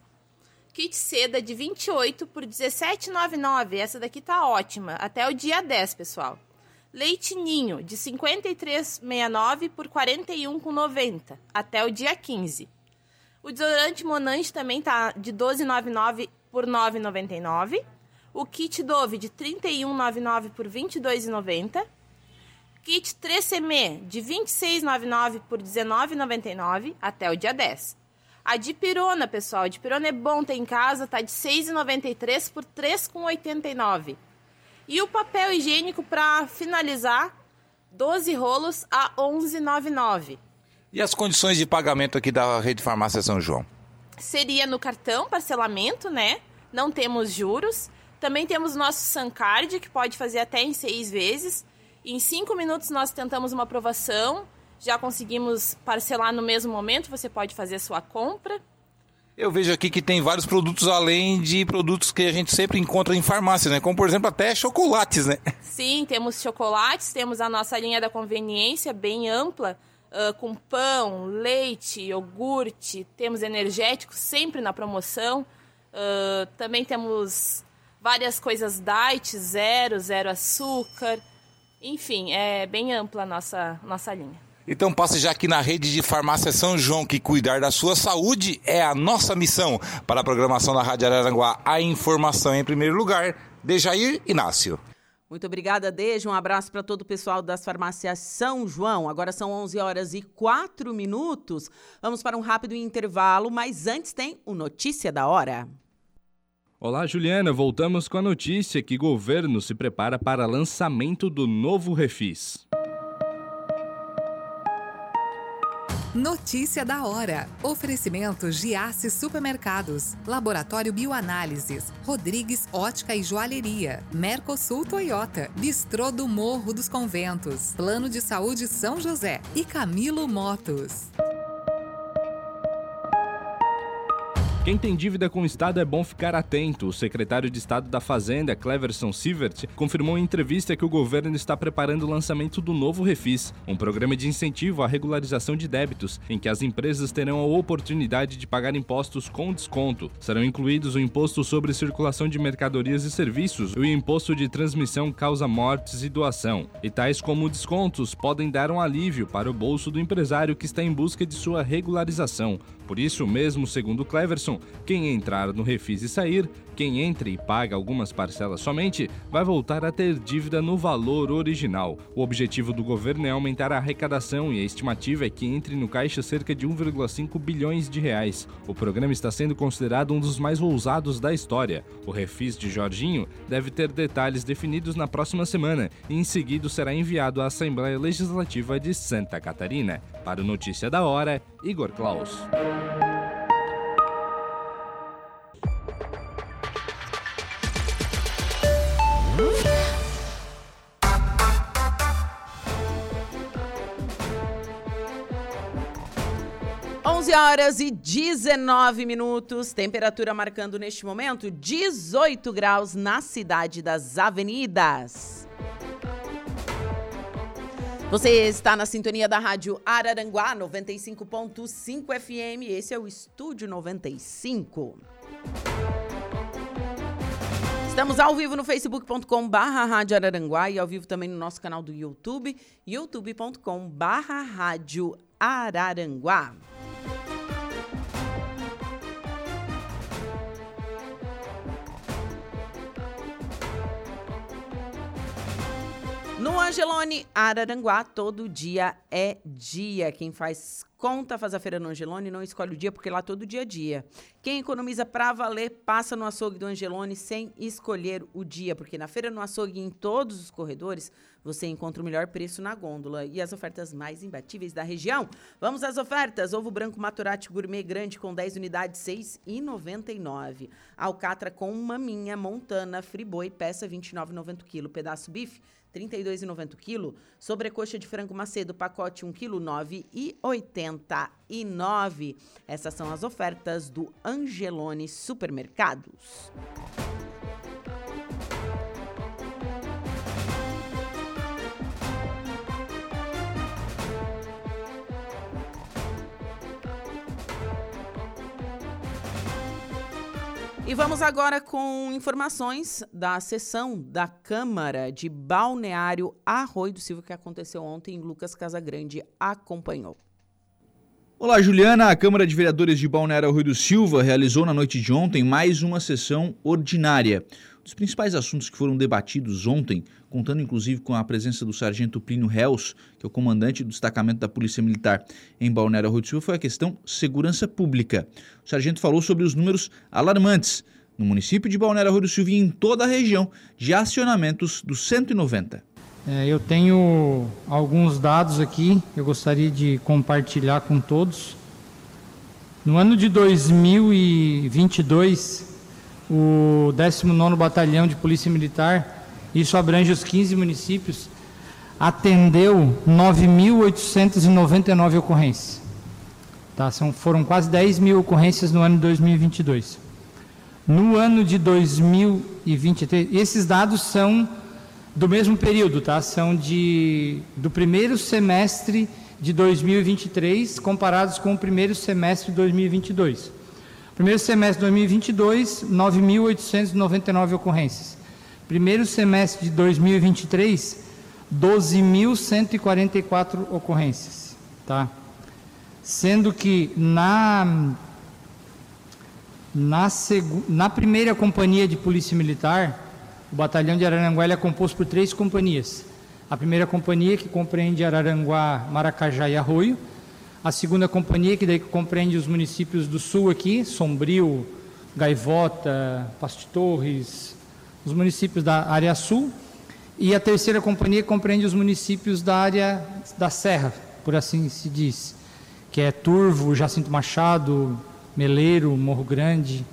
Kit seda de 28 por R$ 17,99. Essa daqui tá ótima. Até o dia 10, pessoal. Leite Ninho de R$ 53,69 por R$ 41,90 até o dia 15. O desodorante Monange também tá de 12,99 por 9,99. O kit Dove de 31,99 por 22,90. Kit 3CM de 26,99 por 19,99 até o dia 10. A dipirona, pessoal, a dipirona é bom ter em casa, tá de 6,93 por 3,89. E o papel higiênico para finalizar, 12 rolos a 11,99. E as condições de pagamento aqui da Rede Farmácia São João? Seria no cartão, parcelamento, né? Não temos juros. Também temos nosso Sancard, que pode fazer até em seis vezes. Em cinco minutos nós tentamos uma aprovação, já conseguimos parcelar no mesmo momento, você pode fazer a sua compra. Eu vejo aqui que tem vários produtos além de produtos que a gente sempre encontra em farmácia, né? Como por exemplo até chocolates, né? Sim, temos chocolates, temos a nossa linha da conveniência bem ampla, uh, com pão, leite, iogurte, temos energéticos sempre na promoção. Uh, também temos várias coisas diet, zero, zero açúcar. Enfim, é bem ampla a nossa, nossa linha. Então passe já aqui na rede de farmácia São João, que cuidar da sua saúde é a nossa missão. Para a programação da Rádio Araranguá, a informação em primeiro lugar. Dejair Inácio. Muito obrigada, Deja. Um abraço para todo o pessoal das farmácias São João. Agora são 11 horas e 4 minutos. Vamos para um rápido intervalo, mas antes tem o Notícia da Hora. Olá, Juliana. Voltamos com a notícia que governo se prepara para lançamento do novo Refis. Notícia da hora. Oferecimento Giasse Supermercados, Laboratório Bioanálises, Rodrigues Ótica e Joalheria, Mercosul Toyota, Bistrô do Morro dos Conventos, Plano de Saúde São José e Camilo Motos. Quem tem dívida com o Estado é bom ficar atento. O secretário de Estado da Fazenda, Cleverson Sievert, confirmou em entrevista que o governo está preparando o lançamento do novo Refis, um programa de incentivo à regularização de débitos, em que as empresas terão a oportunidade de pagar impostos com desconto. Serão incluídos o imposto sobre circulação de mercadorias e serviços e o imposto de transmissão causa mortes e doação. E tais como descontos podem dar um alívio para o bolso do empresário que está em busca de sua regularização. Por isso mesmo, segundo Cleverson, quem entrar no Refis e sair, quem entra e paga algumas parcelas somente, vai voltar a ter dívida no valor original. O objetivo do governo é aumentar a arrecadação e a estimativa é que entre no caixa cerca de 1,5 bilhões de reais. O programa está sendo considerado um dos mais ousados da história. O Refis de Jorginho deve ter detalhes definidos na próxima semana e em seguida será enviado à Assembleia Legislativa de Santa Catarina. Para o Notícia da Hora, Igor Klaus. 11 horas e 19 minutos, temperatura marcando neste momento 18 graus na cidade das avenidas. Você está na sintonia da Rádio Araranguá 95.5 FM. Esse é o Estúdio 95. Estamos ao vivo no facebook.com barra Rádio Araranguá e ao vivo também no nosso canal do YouTube, youtube.com barra Rádio Araranguá. No Angelone Araranguá, todo dia é dia. Quem faz conta faz a feira no Angelone, não escolhe o dia, porque lá todo dia é dia. Quem economiza pra valer, passa no açougue do Angelone sem escolher o dia, porque na feira no açougue, em todos os corredores, você encontra o melhor preço na gôndola e as ofertas mais imbatíveis da região. Vamos às ofertas. Ovo branco Maturati Gourmet grande com 10 unidades, R$ 6,99. Alcatra com maminha Montana Friboi, peça 29,90 kg. Pedaço bife, 32,90 kg. Sobrecoxa de frango macedo, pacote 1 kg, 9,89. Essas são as ofertas do Angelone Supermercados. E vamos agora com informações da sessão da Câmara de Balneário Arroio do Silva que aconteceu ontem. Lucas Casagrande acompanhou. Olá, Juliana. A Câmara de Vereadores de Balneário Arroio do Silva realizou na noite de ontem mais uma sessão ordinária. Os principais assuntos que foram debatidos ontem, contando inclusive com a presença do sargento Plínio Reus, que é o comandante do destacamento da Polícia Militar em Balneário Silva, foi a questão segurança pública. O sargento falou sobre os números alarmantes no município de Balneário Arroio do Silva e em toda a região de acionamentos do 190. É, eu tenho alguns dados aqui que eu gostaria de compartilhar com todos. No ano de 2022, o 19º Batalhão de Polícia Militar, isso abrange os 15 municípios, atendeu 9.899 ocorrências. Tá? São, foram quase 10 mil ocorrências no ano de 2022. No ano de 2023, esses dados são do mesmo período, tá? São de, do primeiro semestre de 2023 comparados com o primeiro semestre de 2022. Primeiro semestre de 2022, 9.899 ocorrências. Primeiro semestre de 2023, 12.144 ocorrências, tá? Sendo que na na, na primeira companhia de polícia militar, o batalhão de Araranguá é composto por três companhias. A primeira companhia que compreende Araranguá, Maracajá e Arroio, a segunda companhia, que daí compreende os municípios do sul aqui, Sombrio, Gaivota, Pasto Torres, os municípios da área sul. E a terceira companhia compreende os municípios da área da Serra, por assim se diz, que é Turvo, Jacinto Machado, Meleiro, Morro Grande.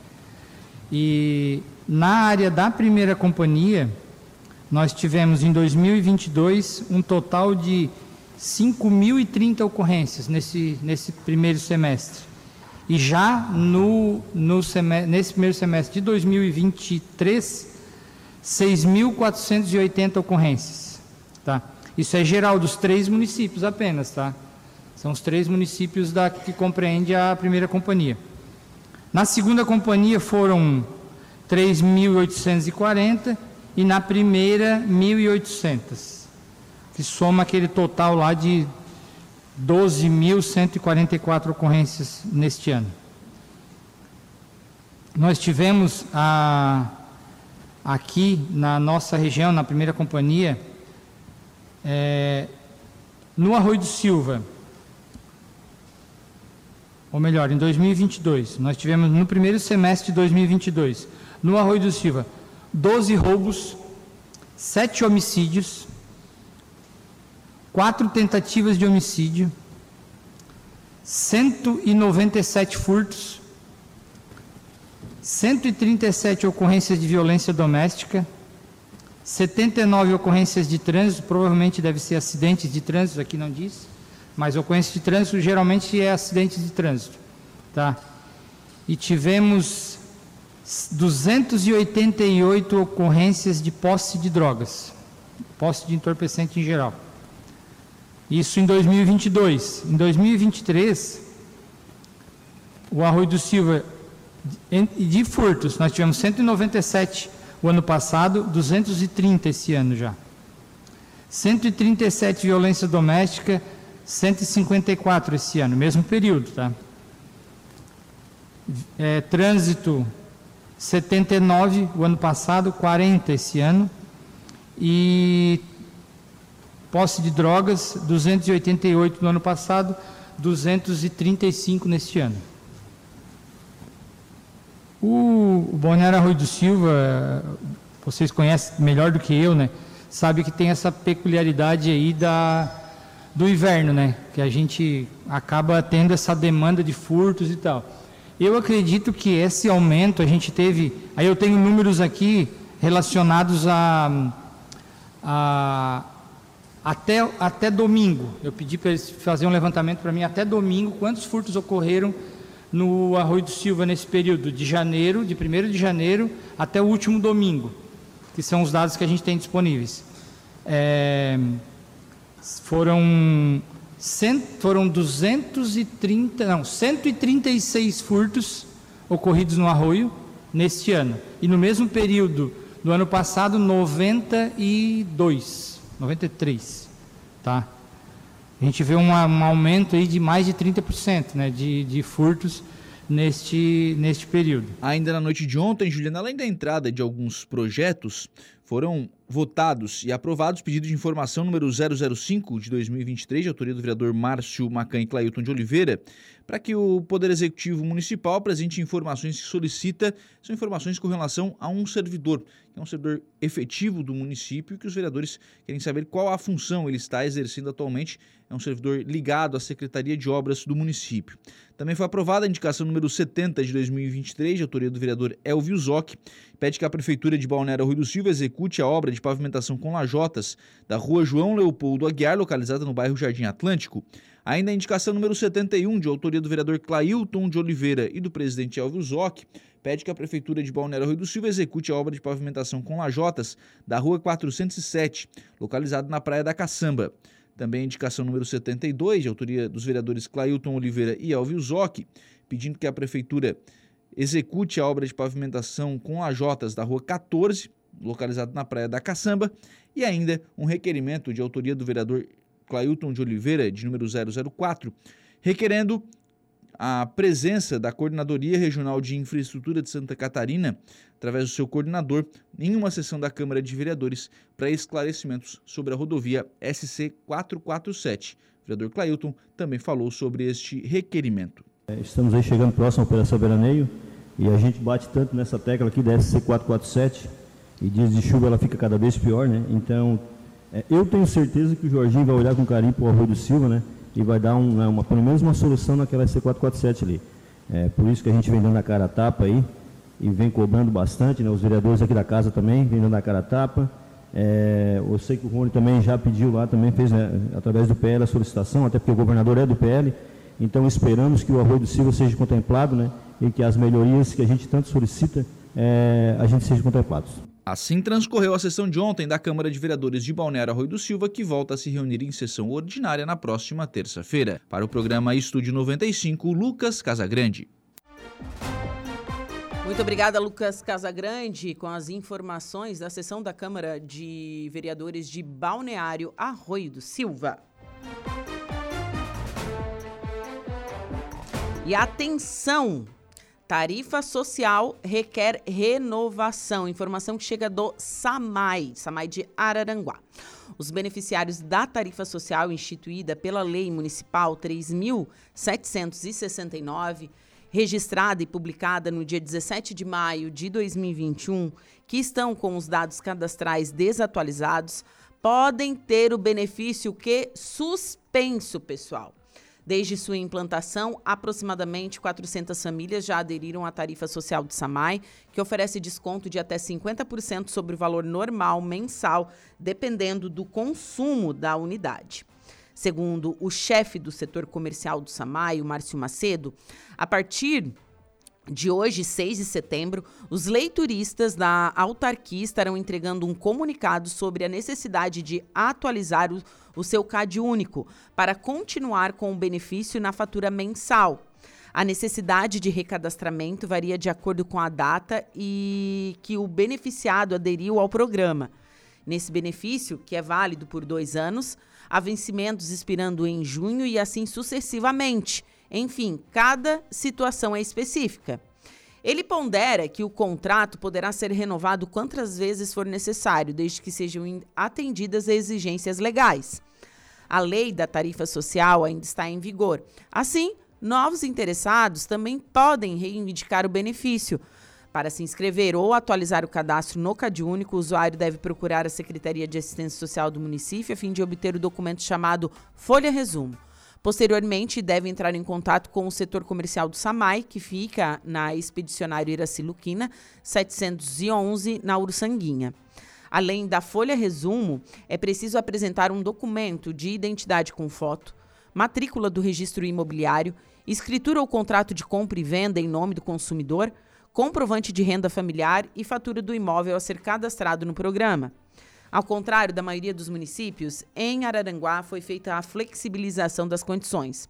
E na área da primeira companhia, nós tivemos em 2022 um total de 5.030 ocorrências nesse, nesse primeiro semestre. E já no, no semestre, nesse primeiro semestre de 2023, 6.480 ocorrências. Tá? Isso é geral dos três municípios apenas. Tá? São os três municípios da, que compreende a primeira companhia. Na segunda companhia foram 3.840 e na primeira 1.800 que soma aquele total lá de 12.144 ocorrências neste ano. Nós tivemos a, aqui na nossa região, na primeira companhia, é, no Arroio do Silva, ou melhor, em 2022, nós tivemos no primeiro semestre de 2022, no Arroio do Silva, 12 roubos, 7 homicídios, quatro tentativas de homicídio, 197 furtos, 137 ocorrências de violência doméstica, 79 ocorrências de trânsito, provavelmente deve ser acidentes de trânsito, aqui não diz, mas ocorrência de trânsito geralmente é acidentes de trânsito, tá? E tivemos 288 ocorrências de posse de drogas, posse de entorpecente em geral. Isso em 2022. Em 2023, o Arroio do Silva, de furtos, nós tivemos 197 o ano passado, 230 esse ano já. 137 violência doméstica, 154 esse ano, mesmo período, tá? É, trânsito 79 o ano passado, 40 esse ano. E posse de drogas, 288 no ano passado, 235 neste ano. O, Balneário Arroio do Silva, vocês conhecem melhor do que eu, né? Sabe que tem essa peculiaridade aí da, do inverno, né? Que a gente acaba tendo essa demanda de furtos e tal. Eu acredito que esse aumento a gente teve. Aí eu tenho números aqui relacionados a, a até, até domingo. Eu pedi para eles fazerem um levantamento para mim até domingo quantos furtos ocorreram no Arroio do Silva nesse período de janeiro, de 1 de janeiro até o último domingo, que são os dados que a gente tem disponíveis. É, foram cent, foram 230, não, 136 furtos ocorridos no arroio neste ano. E no mesmo período do ano passado, 92, 93, tá? A gente vê um, um aumento aí de mais de 30% né, de, de furtos neste, neste período. Ainda na noite de ontem, Juliana, além da entrada de alguns projetos, foram votados e aprovados pedido de informação número 005 de 2023, de autoria do vereador Márcio Macan e Clailton de Oliveira, para que o Poder Executivo Municipal apresente informações que solicita, são informações com relação a um servidor, que é um servidor efetivo do município, que os vereadores querem saber qual a função ele está exercendo atualmente, é um servidor ligado à Secretaria de Obras do município. Também foi aprovada a indicação número 70 de 2023, de autoria do vereador Elvio Zoc, pede que a Prefeitura de Balneário Rui do Silva execute a obra de pavimentação com lajotas da rua João Leopoldo Aguiar, localizada no bairro Jardim Atlântico. Ainda a indicação número 71, de autoria do vereador Clailton de Oliveira e do presidente Elvio Zoc, pede que a Prefeitura de Balneário Rio do Silva execute a obra de pavimentação com lajotas da Rua 407, localizada na Praia da Caçamba. Também a indicação número 72, de autoria dos vereadores Clailton Oliveira e Elvio Zoc, pedindo que a Prefeitura execute a obra de pavimentação com lajotas da Rua 14, localizada na Praia da Caçamba, e ainda um requerimento de autoria do vereador Clailton de Oliveira, de número 004, requerendo a presença da Coordenadoria Regional de Infraestrutura de Santa Catarina, através do seu coordenador, em uma sessão da Câmara de Vereadores para esclarecimentos sobre a rodovia SC 447. O vereador Clailton também falou sobre este requerimento. É, estamos aí chegando próximo à Operação Veraneio e a gente bate tanto nessa tecla aqui da SC 447 e dias de chuva ela fica cada vez pior, né? Então é, eu tenho certeza que o Jorginho vai olhar com carinho para o Arroio do Silva, né? E vai dar um, né, uma, pelo menos uma solução naquela C447 ali. É, por isso que a gente vem dando a cara a tapa aí e vem cobrando bastante, né? Os vereadores aqui da casa também vem dando a cara a tapa. É, eu sei que o Rony também já pediu lá, também fez né, através do PL a solicitação, até porque o governador é do PL. Então esperamos que o Arroio do Silva seja contemplado, né? E que as melhorias que a gente tanto solicita, é, a gente seja contemplados. Assim transcorreu a sessão de ontem da Câmara de Vereadores de Balneário Arroio do Silva, que volta a se reunir em sessão ordinária na próxima terça-feira. Para o programa Estúdio 95, Lucas Casagrande. Muito obrigada, Lucas Casagrande, com as informações da sessão da Câmara de Vereadores de Balneário Arroio do Silva. E atenção! Tarifa social requer renovação. Informação que chega do SAMAI, SAMAI de Araranguá. Os beneficiários da tarifa social instituída pela Lei Municipal 3.769, registrada e publicada no dia 17 de maio de 2021, que estão com os dados cadastrais desatualizados, podem ter o benefício que suspenso, pessoal Desde sua implantação, aproximadamente 400 famílias já aderiram à tarifa social do SAMAI, que oferece desconto de até 50% sobre o valor normal mensal, dependendo do consumo da unidade. Segundo o chefe do setor comercial do SAMAI, o Márcio Macedo, a partir de hoje, 6 de setembro, os leituristas da autarquia estarão entregando um comunicado sobre a necessidade de atualizar o, o seu CAD único para continuar com o benefício na fatura mensal. A necessidade de recadastramento varia de acordo com a data e que o beneficiado aderiu ao programa. Nesse benefício, que é válido por dois anos, há vencimentos expirando em junho e assim sucessivamente enfim, cada situação é específica. Ele pondera que o contrato poderá ser renovado quantas vezes for necessário, desde que sejam atendidas as exigências legais. A lei da tarifa social ainda está em vigor. Assim, novos interessados também podem reivindicar o benefício. Para se inscrever ou atualizar o cadastro no CadÚnico, o usuário deve procurar a Secretaria de Assistência Social do município a fim de obter o documento chamado Folha Resumo. Posteriormente, deve entrar em contato com o setor comercial do SAMAI, que fica na Expedicionário Iraci Luquina, 711, na Ursanguinha. Além da folha resumo, é preciso apresentar um documento de identidade com foto, matrícula do registro imobiliário, escritura ou contrato de compra e venda em nome do consumidor, comprovante de renda familiar e fatura do imóvel a ser cadastrado no programa. Ao contrário da maioria dos municípios, em Araranguá foi feita a flexibilização das condições.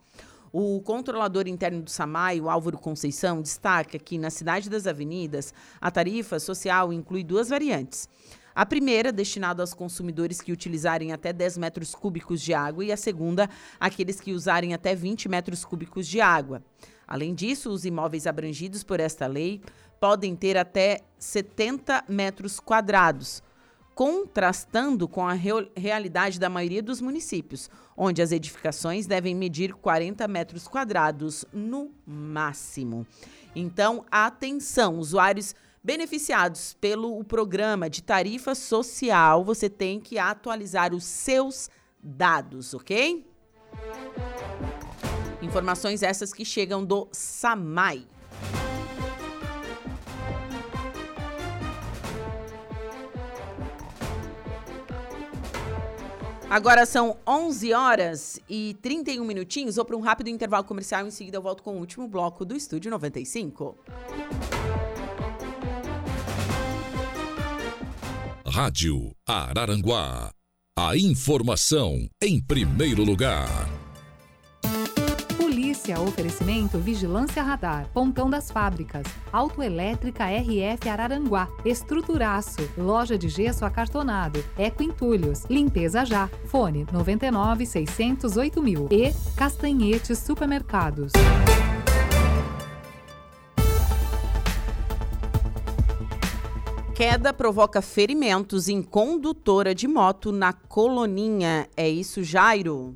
O controlador interno do SAMAI, o Álvaro Conceição, destaca que na cidade das avenidas, a tarifa social inclui duas variantes. A primeira, destinada aos consumidores que utilizarem até 10 metros cúbicos de água, e a segunda, aqueles que usarem até 20 metros cúbicos de água. Além disso, os imóveis abrangidos por esta lei podem ter até 70 metros quadrados, contrastando com a realidade da maioria dos municípios, onde as edificações devem medir 40 metros quadrados no máximo. Então, atenção, usuários beneficiados pelo programa de tarifa social, você tem que atualizar os seus dados, ok? Informações essas que chegam do SAMAI. Agora são 11 horas e 31 minutinhos. Vou para um rápido intervalo comercial. Em seguida, eu volto com o último bloco do Estúdio 95. Rádio Araranguá. A informação em primeiro lugar. Polícia, oferecimento Vigilância Radar, Pontão das Fábricas, Autoelétrica RF Araranguá, Estruturaço, Loja de Gesso Acartonado, Eco Entulhos, Limpeza Já, Fone 99 608 mil e Castanhetes Supermercados. Queda provoca ferimentos em condutora de moto na Coloninha. É isso, Jairo?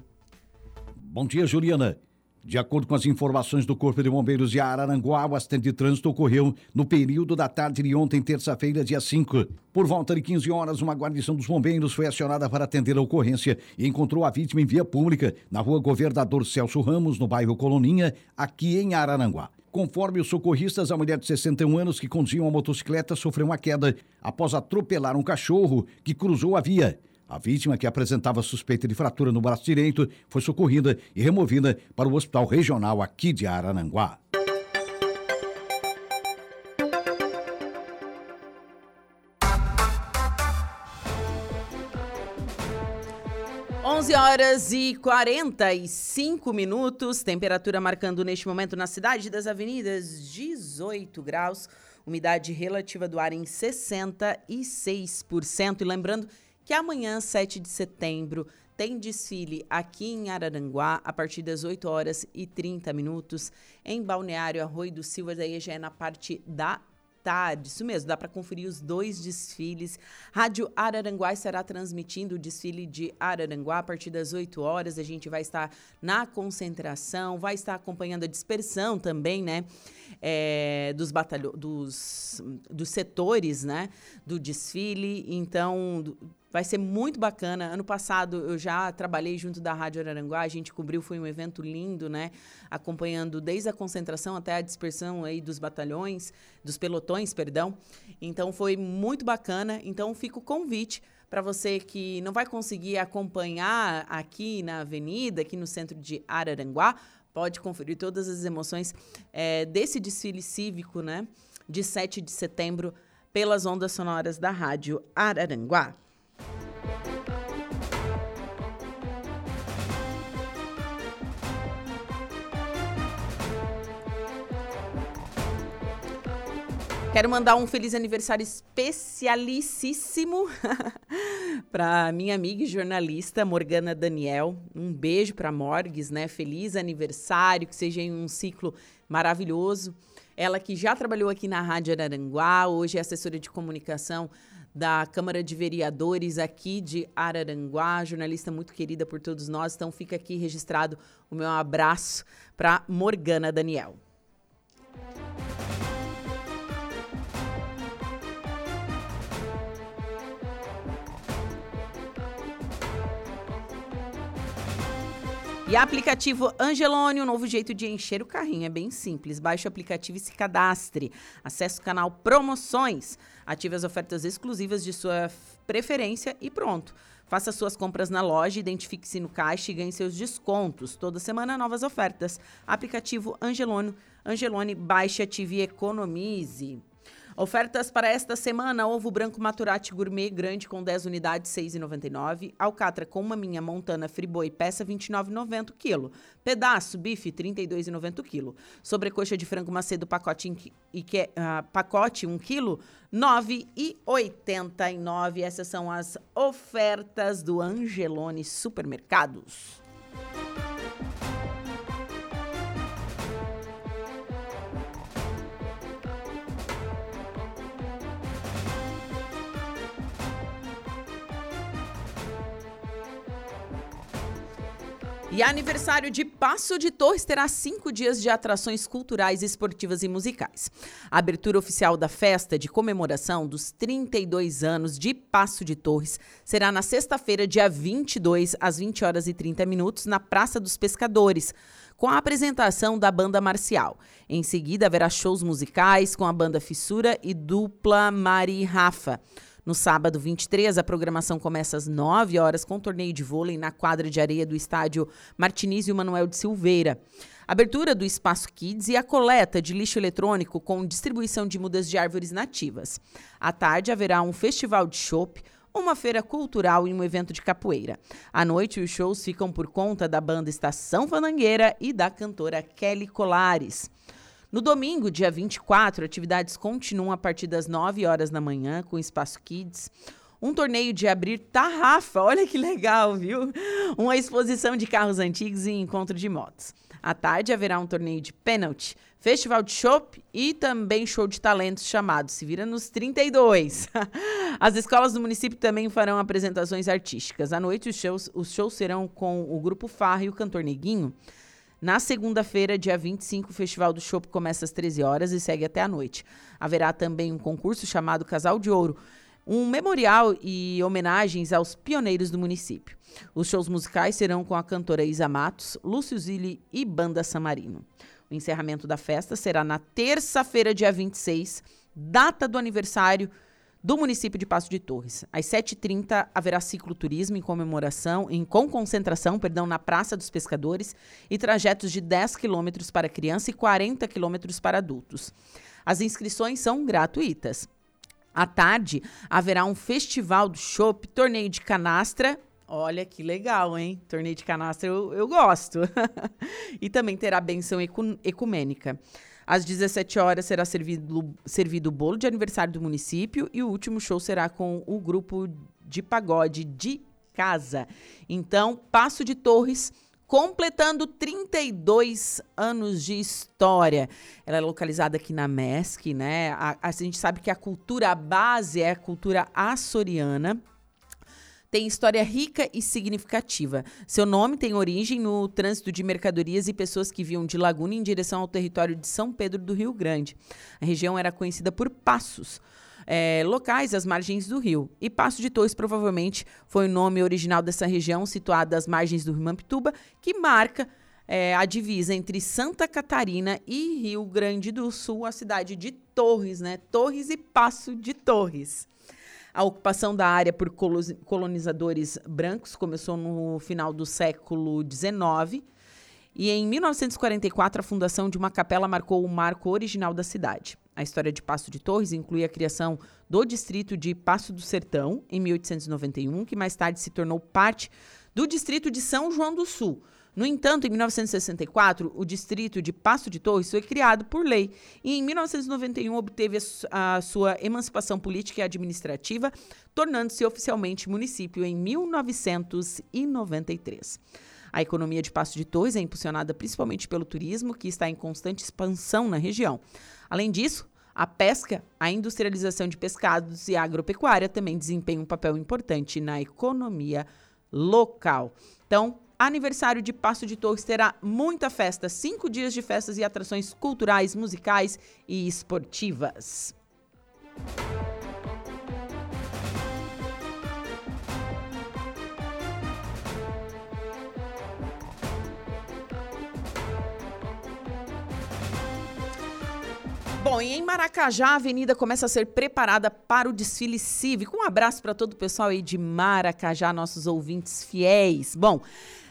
Bom dia, Juliana. De acordo com as informações do Corpo de Bombeiros de Araranguá, o acidente de trânsito ocorreu no período da tarde de ontem, terça-feira, dia 5. Por volta de 15 horas, uma guarnição dos bombeiros foi acionada para atender a ocorrência e encontrou a vítima em via pública, na rua Governador Celso Ramos, no bairro Coloninha, aqui em Araranguá. Conforme os socorristas, a mulher de 61 anos que conduzia uma motocicleta sofreu uma queda após atropelar um cachorro que cruzou a via. A vítima, que apresentava suspeita de fratura no braço direito, foi socorrida e removida para o hospital regional aqui de Arananguá. Onze horas e 45 minutos, temperatura marcando neste momento na cidade das avenidas 18 graus, umidade relativa do ar em 66%. E lembrando que amanhã, 7 de setembro, tem desfile aqui em Araranguá a partir das 8 horas e 30 minutos em Balneário Arroio do Silva, daí já é na parte da tarde. Isso mesmo, dá para conferir os dois desfiles. Rádio Araranguá estará transmitindo o desfile de Araranguá a partir das 8 horas. A gente vai estar na concentração, vai estar acompanhando a dispersão também, né? É, dos batalhões, dos, dos setores, né? Do desfile. Então, Vai ser muito bacana. Ano passado eu já trabalhei junto da Rádio Araranguá, a gente cobriu, foi um evento lindo, né? Acompanhando desde a concentração até a dispersão aí dos batalhões, dos pelotões, perdão. Então foi muito bacana. Então fica o convite para você que não vai conseguir acompanhar aqui na avenida, aqui no centro de Araranguá, pode conferir todas as emoções é, desse desfile cívico, né? De 7 de setembro, pelas ondas sonoras da Rádio Araranguá. Quero mandar um feliz aniversário especialíssimo para minha amiga e jornalista Morgana Daniel. Um beijo para Morgues, né? Feliz aniversário, que seja um ciclo maravilhoso. Ela que já trabalhou aqui na Rádio Araranguá, hoje é assessora de comunicação da Câmara de Vereadores aqui de Araranguá, jornalista muito querida por todos nós. Então fica aqui registrado o meu abraço para Morgana Daniel. E aplicativo Angelone, um novo jeito de encher o carrinho. É bem simples. Baixe o aplicativo e se cadastre. Acesse o canal Promoções. Ative as ofertas exclusivas de sua preferência e pronto. Faça suas compras na loja, identifique-se no caixa e ganhe seus descontos. Toda semana, novas ofertas. Aplicativo Angelone. Angelone, baixe, ative e economize. Ofertas para esta semana: ovo branco Maturati Gourmet grande com 10 unidades, 6,99. Alcatra com maminha montana friboi, peça 29,90 kg. Pedaço bife 32,90 kg. Sobrecoxa de frango macedo pacote e que, uh, pacote 1 kg 9,89. Essas são as ofertas do Angelone Supermercados. E aniversário de Passo de Torres terá cinco dias de atrações culturais, esportivas e musicais. A abertura oficial da festa de comemoração dos 32 anos de Passo de Torres será na sexta-feira, dia 22, às 20 horas e 30 minutos, na Praça dos Pescadores com a apresentação da banda marcial. Em seguida, haverá shows musicais com a banda Fissura e dupla Mari Rafa. No sábado 23, a programação começa às 9 horas com torneio de vôlei na quadra de areia do estádio Martinizio Manuel de Silveira. Abertura do Espaço Kids e a coleta de lixo eletrônico com distribuição de mudas de árvores nativas. À tarde haverá um festival de chopp, uma feira cultural e um evento de capoeira. À noite, os shows ficam por conta da banda Estação Fanangueira e da cantora Kelly Colares. No domingo, dia 24, atividades continuam a partir das 9 horas da manhã com o Espaço Kids. Um torneio de abrir tarrafa, olha que legal, viu? Uma exposição de carros antigos e encontro de motos. À tarde haverá um torneio de pênalti, festival de chopp e também show de talentos chamado Se Vira nos 32. As escolas do município também farão apresentações artísticas. À noite, os shows, os shows serão com o Grupo Farra e o Cantor Neguinho. Na segunda-feira, dia 25, o Festival do Chopp começa às 13 horas e segue até a noite. Haverá também um concurso chamado Casal de Ouro, um memorial e homenagens aos pioneiros do município. Os shows musicais serão com a cantora Isa Matos, Lúcio Zilli e Banda Samarino. O encerramento da festa será na terça-feira, dia 26, data do aniversário do município de Passo de Torres. Às 7h30 haverá cicloturismo em comemoração, em, com concentração, perdão, na Praça dos Pescadores e trajetos de 10 quilômetros para criança e 40 quilômetros para adultos. As inscrições são gratuitas. À tarde, haverá um festival do chopp, torneio de canastra. Olha que legal, hein? Torneio de canastra eu, eu gosto. e também terá benção ecumênica. Às 17 horas será servido, servido o bolo de aniversário do município e o último show será com o grupo de pagode de casa. Então, Passo de Torres completando 32 anos de história. Ela é localizada aqui na MESC, né? A, a, gente sabe que a cultura base é a cultura açoriana tem história rica e significativa. Seu nome tem origem no trânsito de mercadorias e pessoas que vinham de Laguna em direção ao território de São Pedro do Rio Grande. A região era conhecida por passos. É, locais às margens do rio. E Passo de Torres provavelmente foi o nome original dessa região, situada às margens do rio Mampituba, que marca é, a divisa entre Santa Catarina e Rio Grande do Sul, a cidade de Torres, né? Torres e Passo de Torres. A ocupação da área por colonizadores brancos começou no final do século XIX e em 1944 a fundação de uma capela marcou o marco original da cidade. A história de Passo de Torres inclui a criação do distrito de Passo do Sertão, em 1891, que mais tarde se tornou parte do distrito de São João do Sul. No entanto, em 1964, o distrito de Passo de Torres foi criado por lei e em 1991 obteve a sua emancipação política e administrativa, tornando-se oficialmente município em 1993. A economia de Passo de Torres é impulsionada principalmente pelo turismo, que está em constante expansão na região. Além disso, a pesca, a industrialização de pescados e a agropecuária também desempenham um papel importante na economia local. Então, aniversário de Passo de Torres terá muita festa, cinco dias de festas e atrações culturais, musicais e esportivas. Bom, e em Maracajá, a avenida começa a ser preparada para o desfile cívico. Um abraço para todo o pessoal aí de Maracajá, nossos ouvintes fiéis. Bom,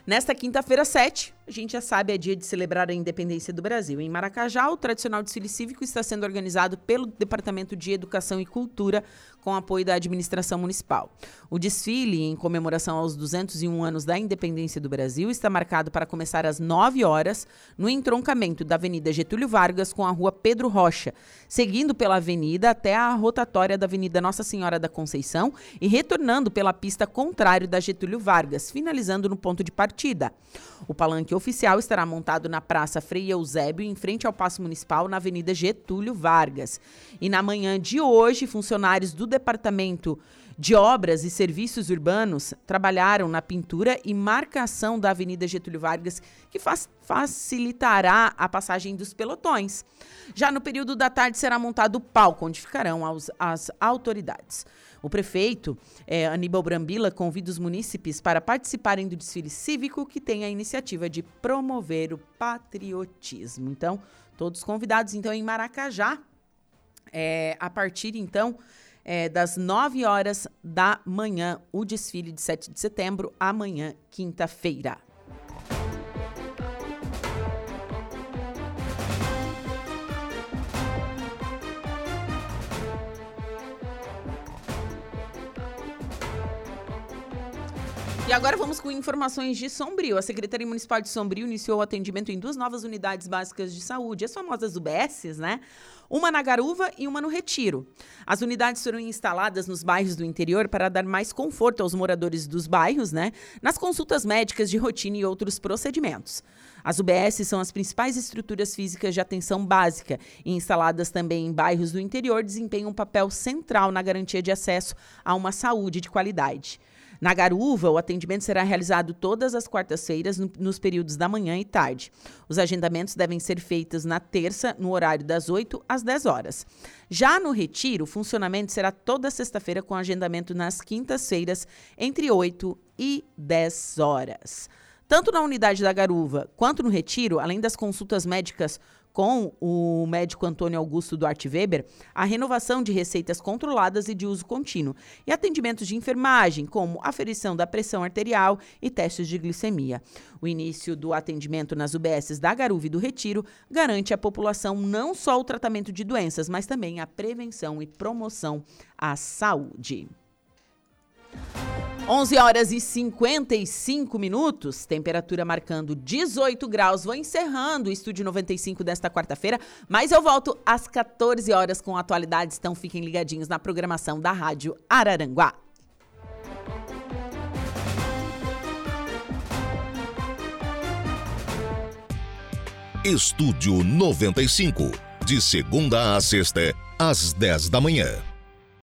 nesta quinta-feira, 7, a gente já sabe, é dia de celebrar a independência do Brasil. Em Maracajá, o tradicional desfile cívico está sendo organizado pelo Departamento de Educação e Cultura, com apoio da administração municipal. O desfile, em comemoração aos 201 anos da independência do Brasil, está marcado para começar às 9 horas, no entroncamento da Avenida Getúlio Vargas com a Rua Pedro Rocha, seguindo pela avenida até a rotatória da Avenida Nossa Senhora da Conceição e retornando pela pista contrária da Getúlio Vargas, finalizando no ponto de partida. O palanque oficial estará montado na Praça Frei Eusébio, em frente ao Paço Municipal, na Avenida Getúlio Vargas. E na manhã de hoje, funcionários do Departamento de Obras e Serviços Urbanos trabalharam na pintura e marcação da Avenida Getúlio Vargas, que facilitará a passagem dos pelotões. Já no período da tarde será montado o palco, onde ficarão as, as autoridades. O prefeito é, Aníbal Brambila convida os munícipes para participarem do desfile cívico que tem a iniciativa de promover o patriotismo. Então, todos convidados então em Maracajá, é, a partir então é, das 9 horas da manhã, o desfile de 7 de setembro, amanhã, quinta-feira. E agora vamos com informações de Sombrio. A Secretaria Municipal de Sombrio iniciou o atendimento em duas novas unidades básicas de saúde, as famosas UBSs, né? Uma na Garuva e uma no Retiro. As unidades foram instaladas nos bairros do interior para dar mais conforto aos moradores dos bairros, né? Nas consultas médicas de rotina e outros procedimentos. As UBS são as principais estruturas físicas de atenção básica e instaladas também em bairros do interior desempenham um papel central na garantia de acesso a uma saúde de qualidade. Na Garuva, o atendimento será realizado todas as quartas-feiras, no, nos períodos da manhã e tarde. Os agendamentos devem ser feitos na terça, no horário das 8 às 10 horas. Já no Retiro, o funcionamento será toda sexta-feira, com agendamento nas quintas-feiras, entre 8 e 10 horas. Tanto na unidade da Garuva quanto no Retiro, além das consultas médicas com o médico Antônio Augusto Duarte Weber a renovação de receitas controladas e de uso contínuo e atendimentos de enfermagem, como aferição da pressão arterial e testes de glicemia. O início do atendimento nas UBSs da Garuva e do Retiro garante à população não só o tratamento de doenças, mas também a prevenção e promoção à saúde. 11 horas e 55 minutos, temperatura marcando 18 graus. Vou encerrando o Estúdio 95 desta quarta-feira, mas eu volto às 14 horas com atualidades, então fiquem ligadinhos na programação da Rádio Araranguá. Estúdio 95, de segunda a sexta, às 10 da manhã.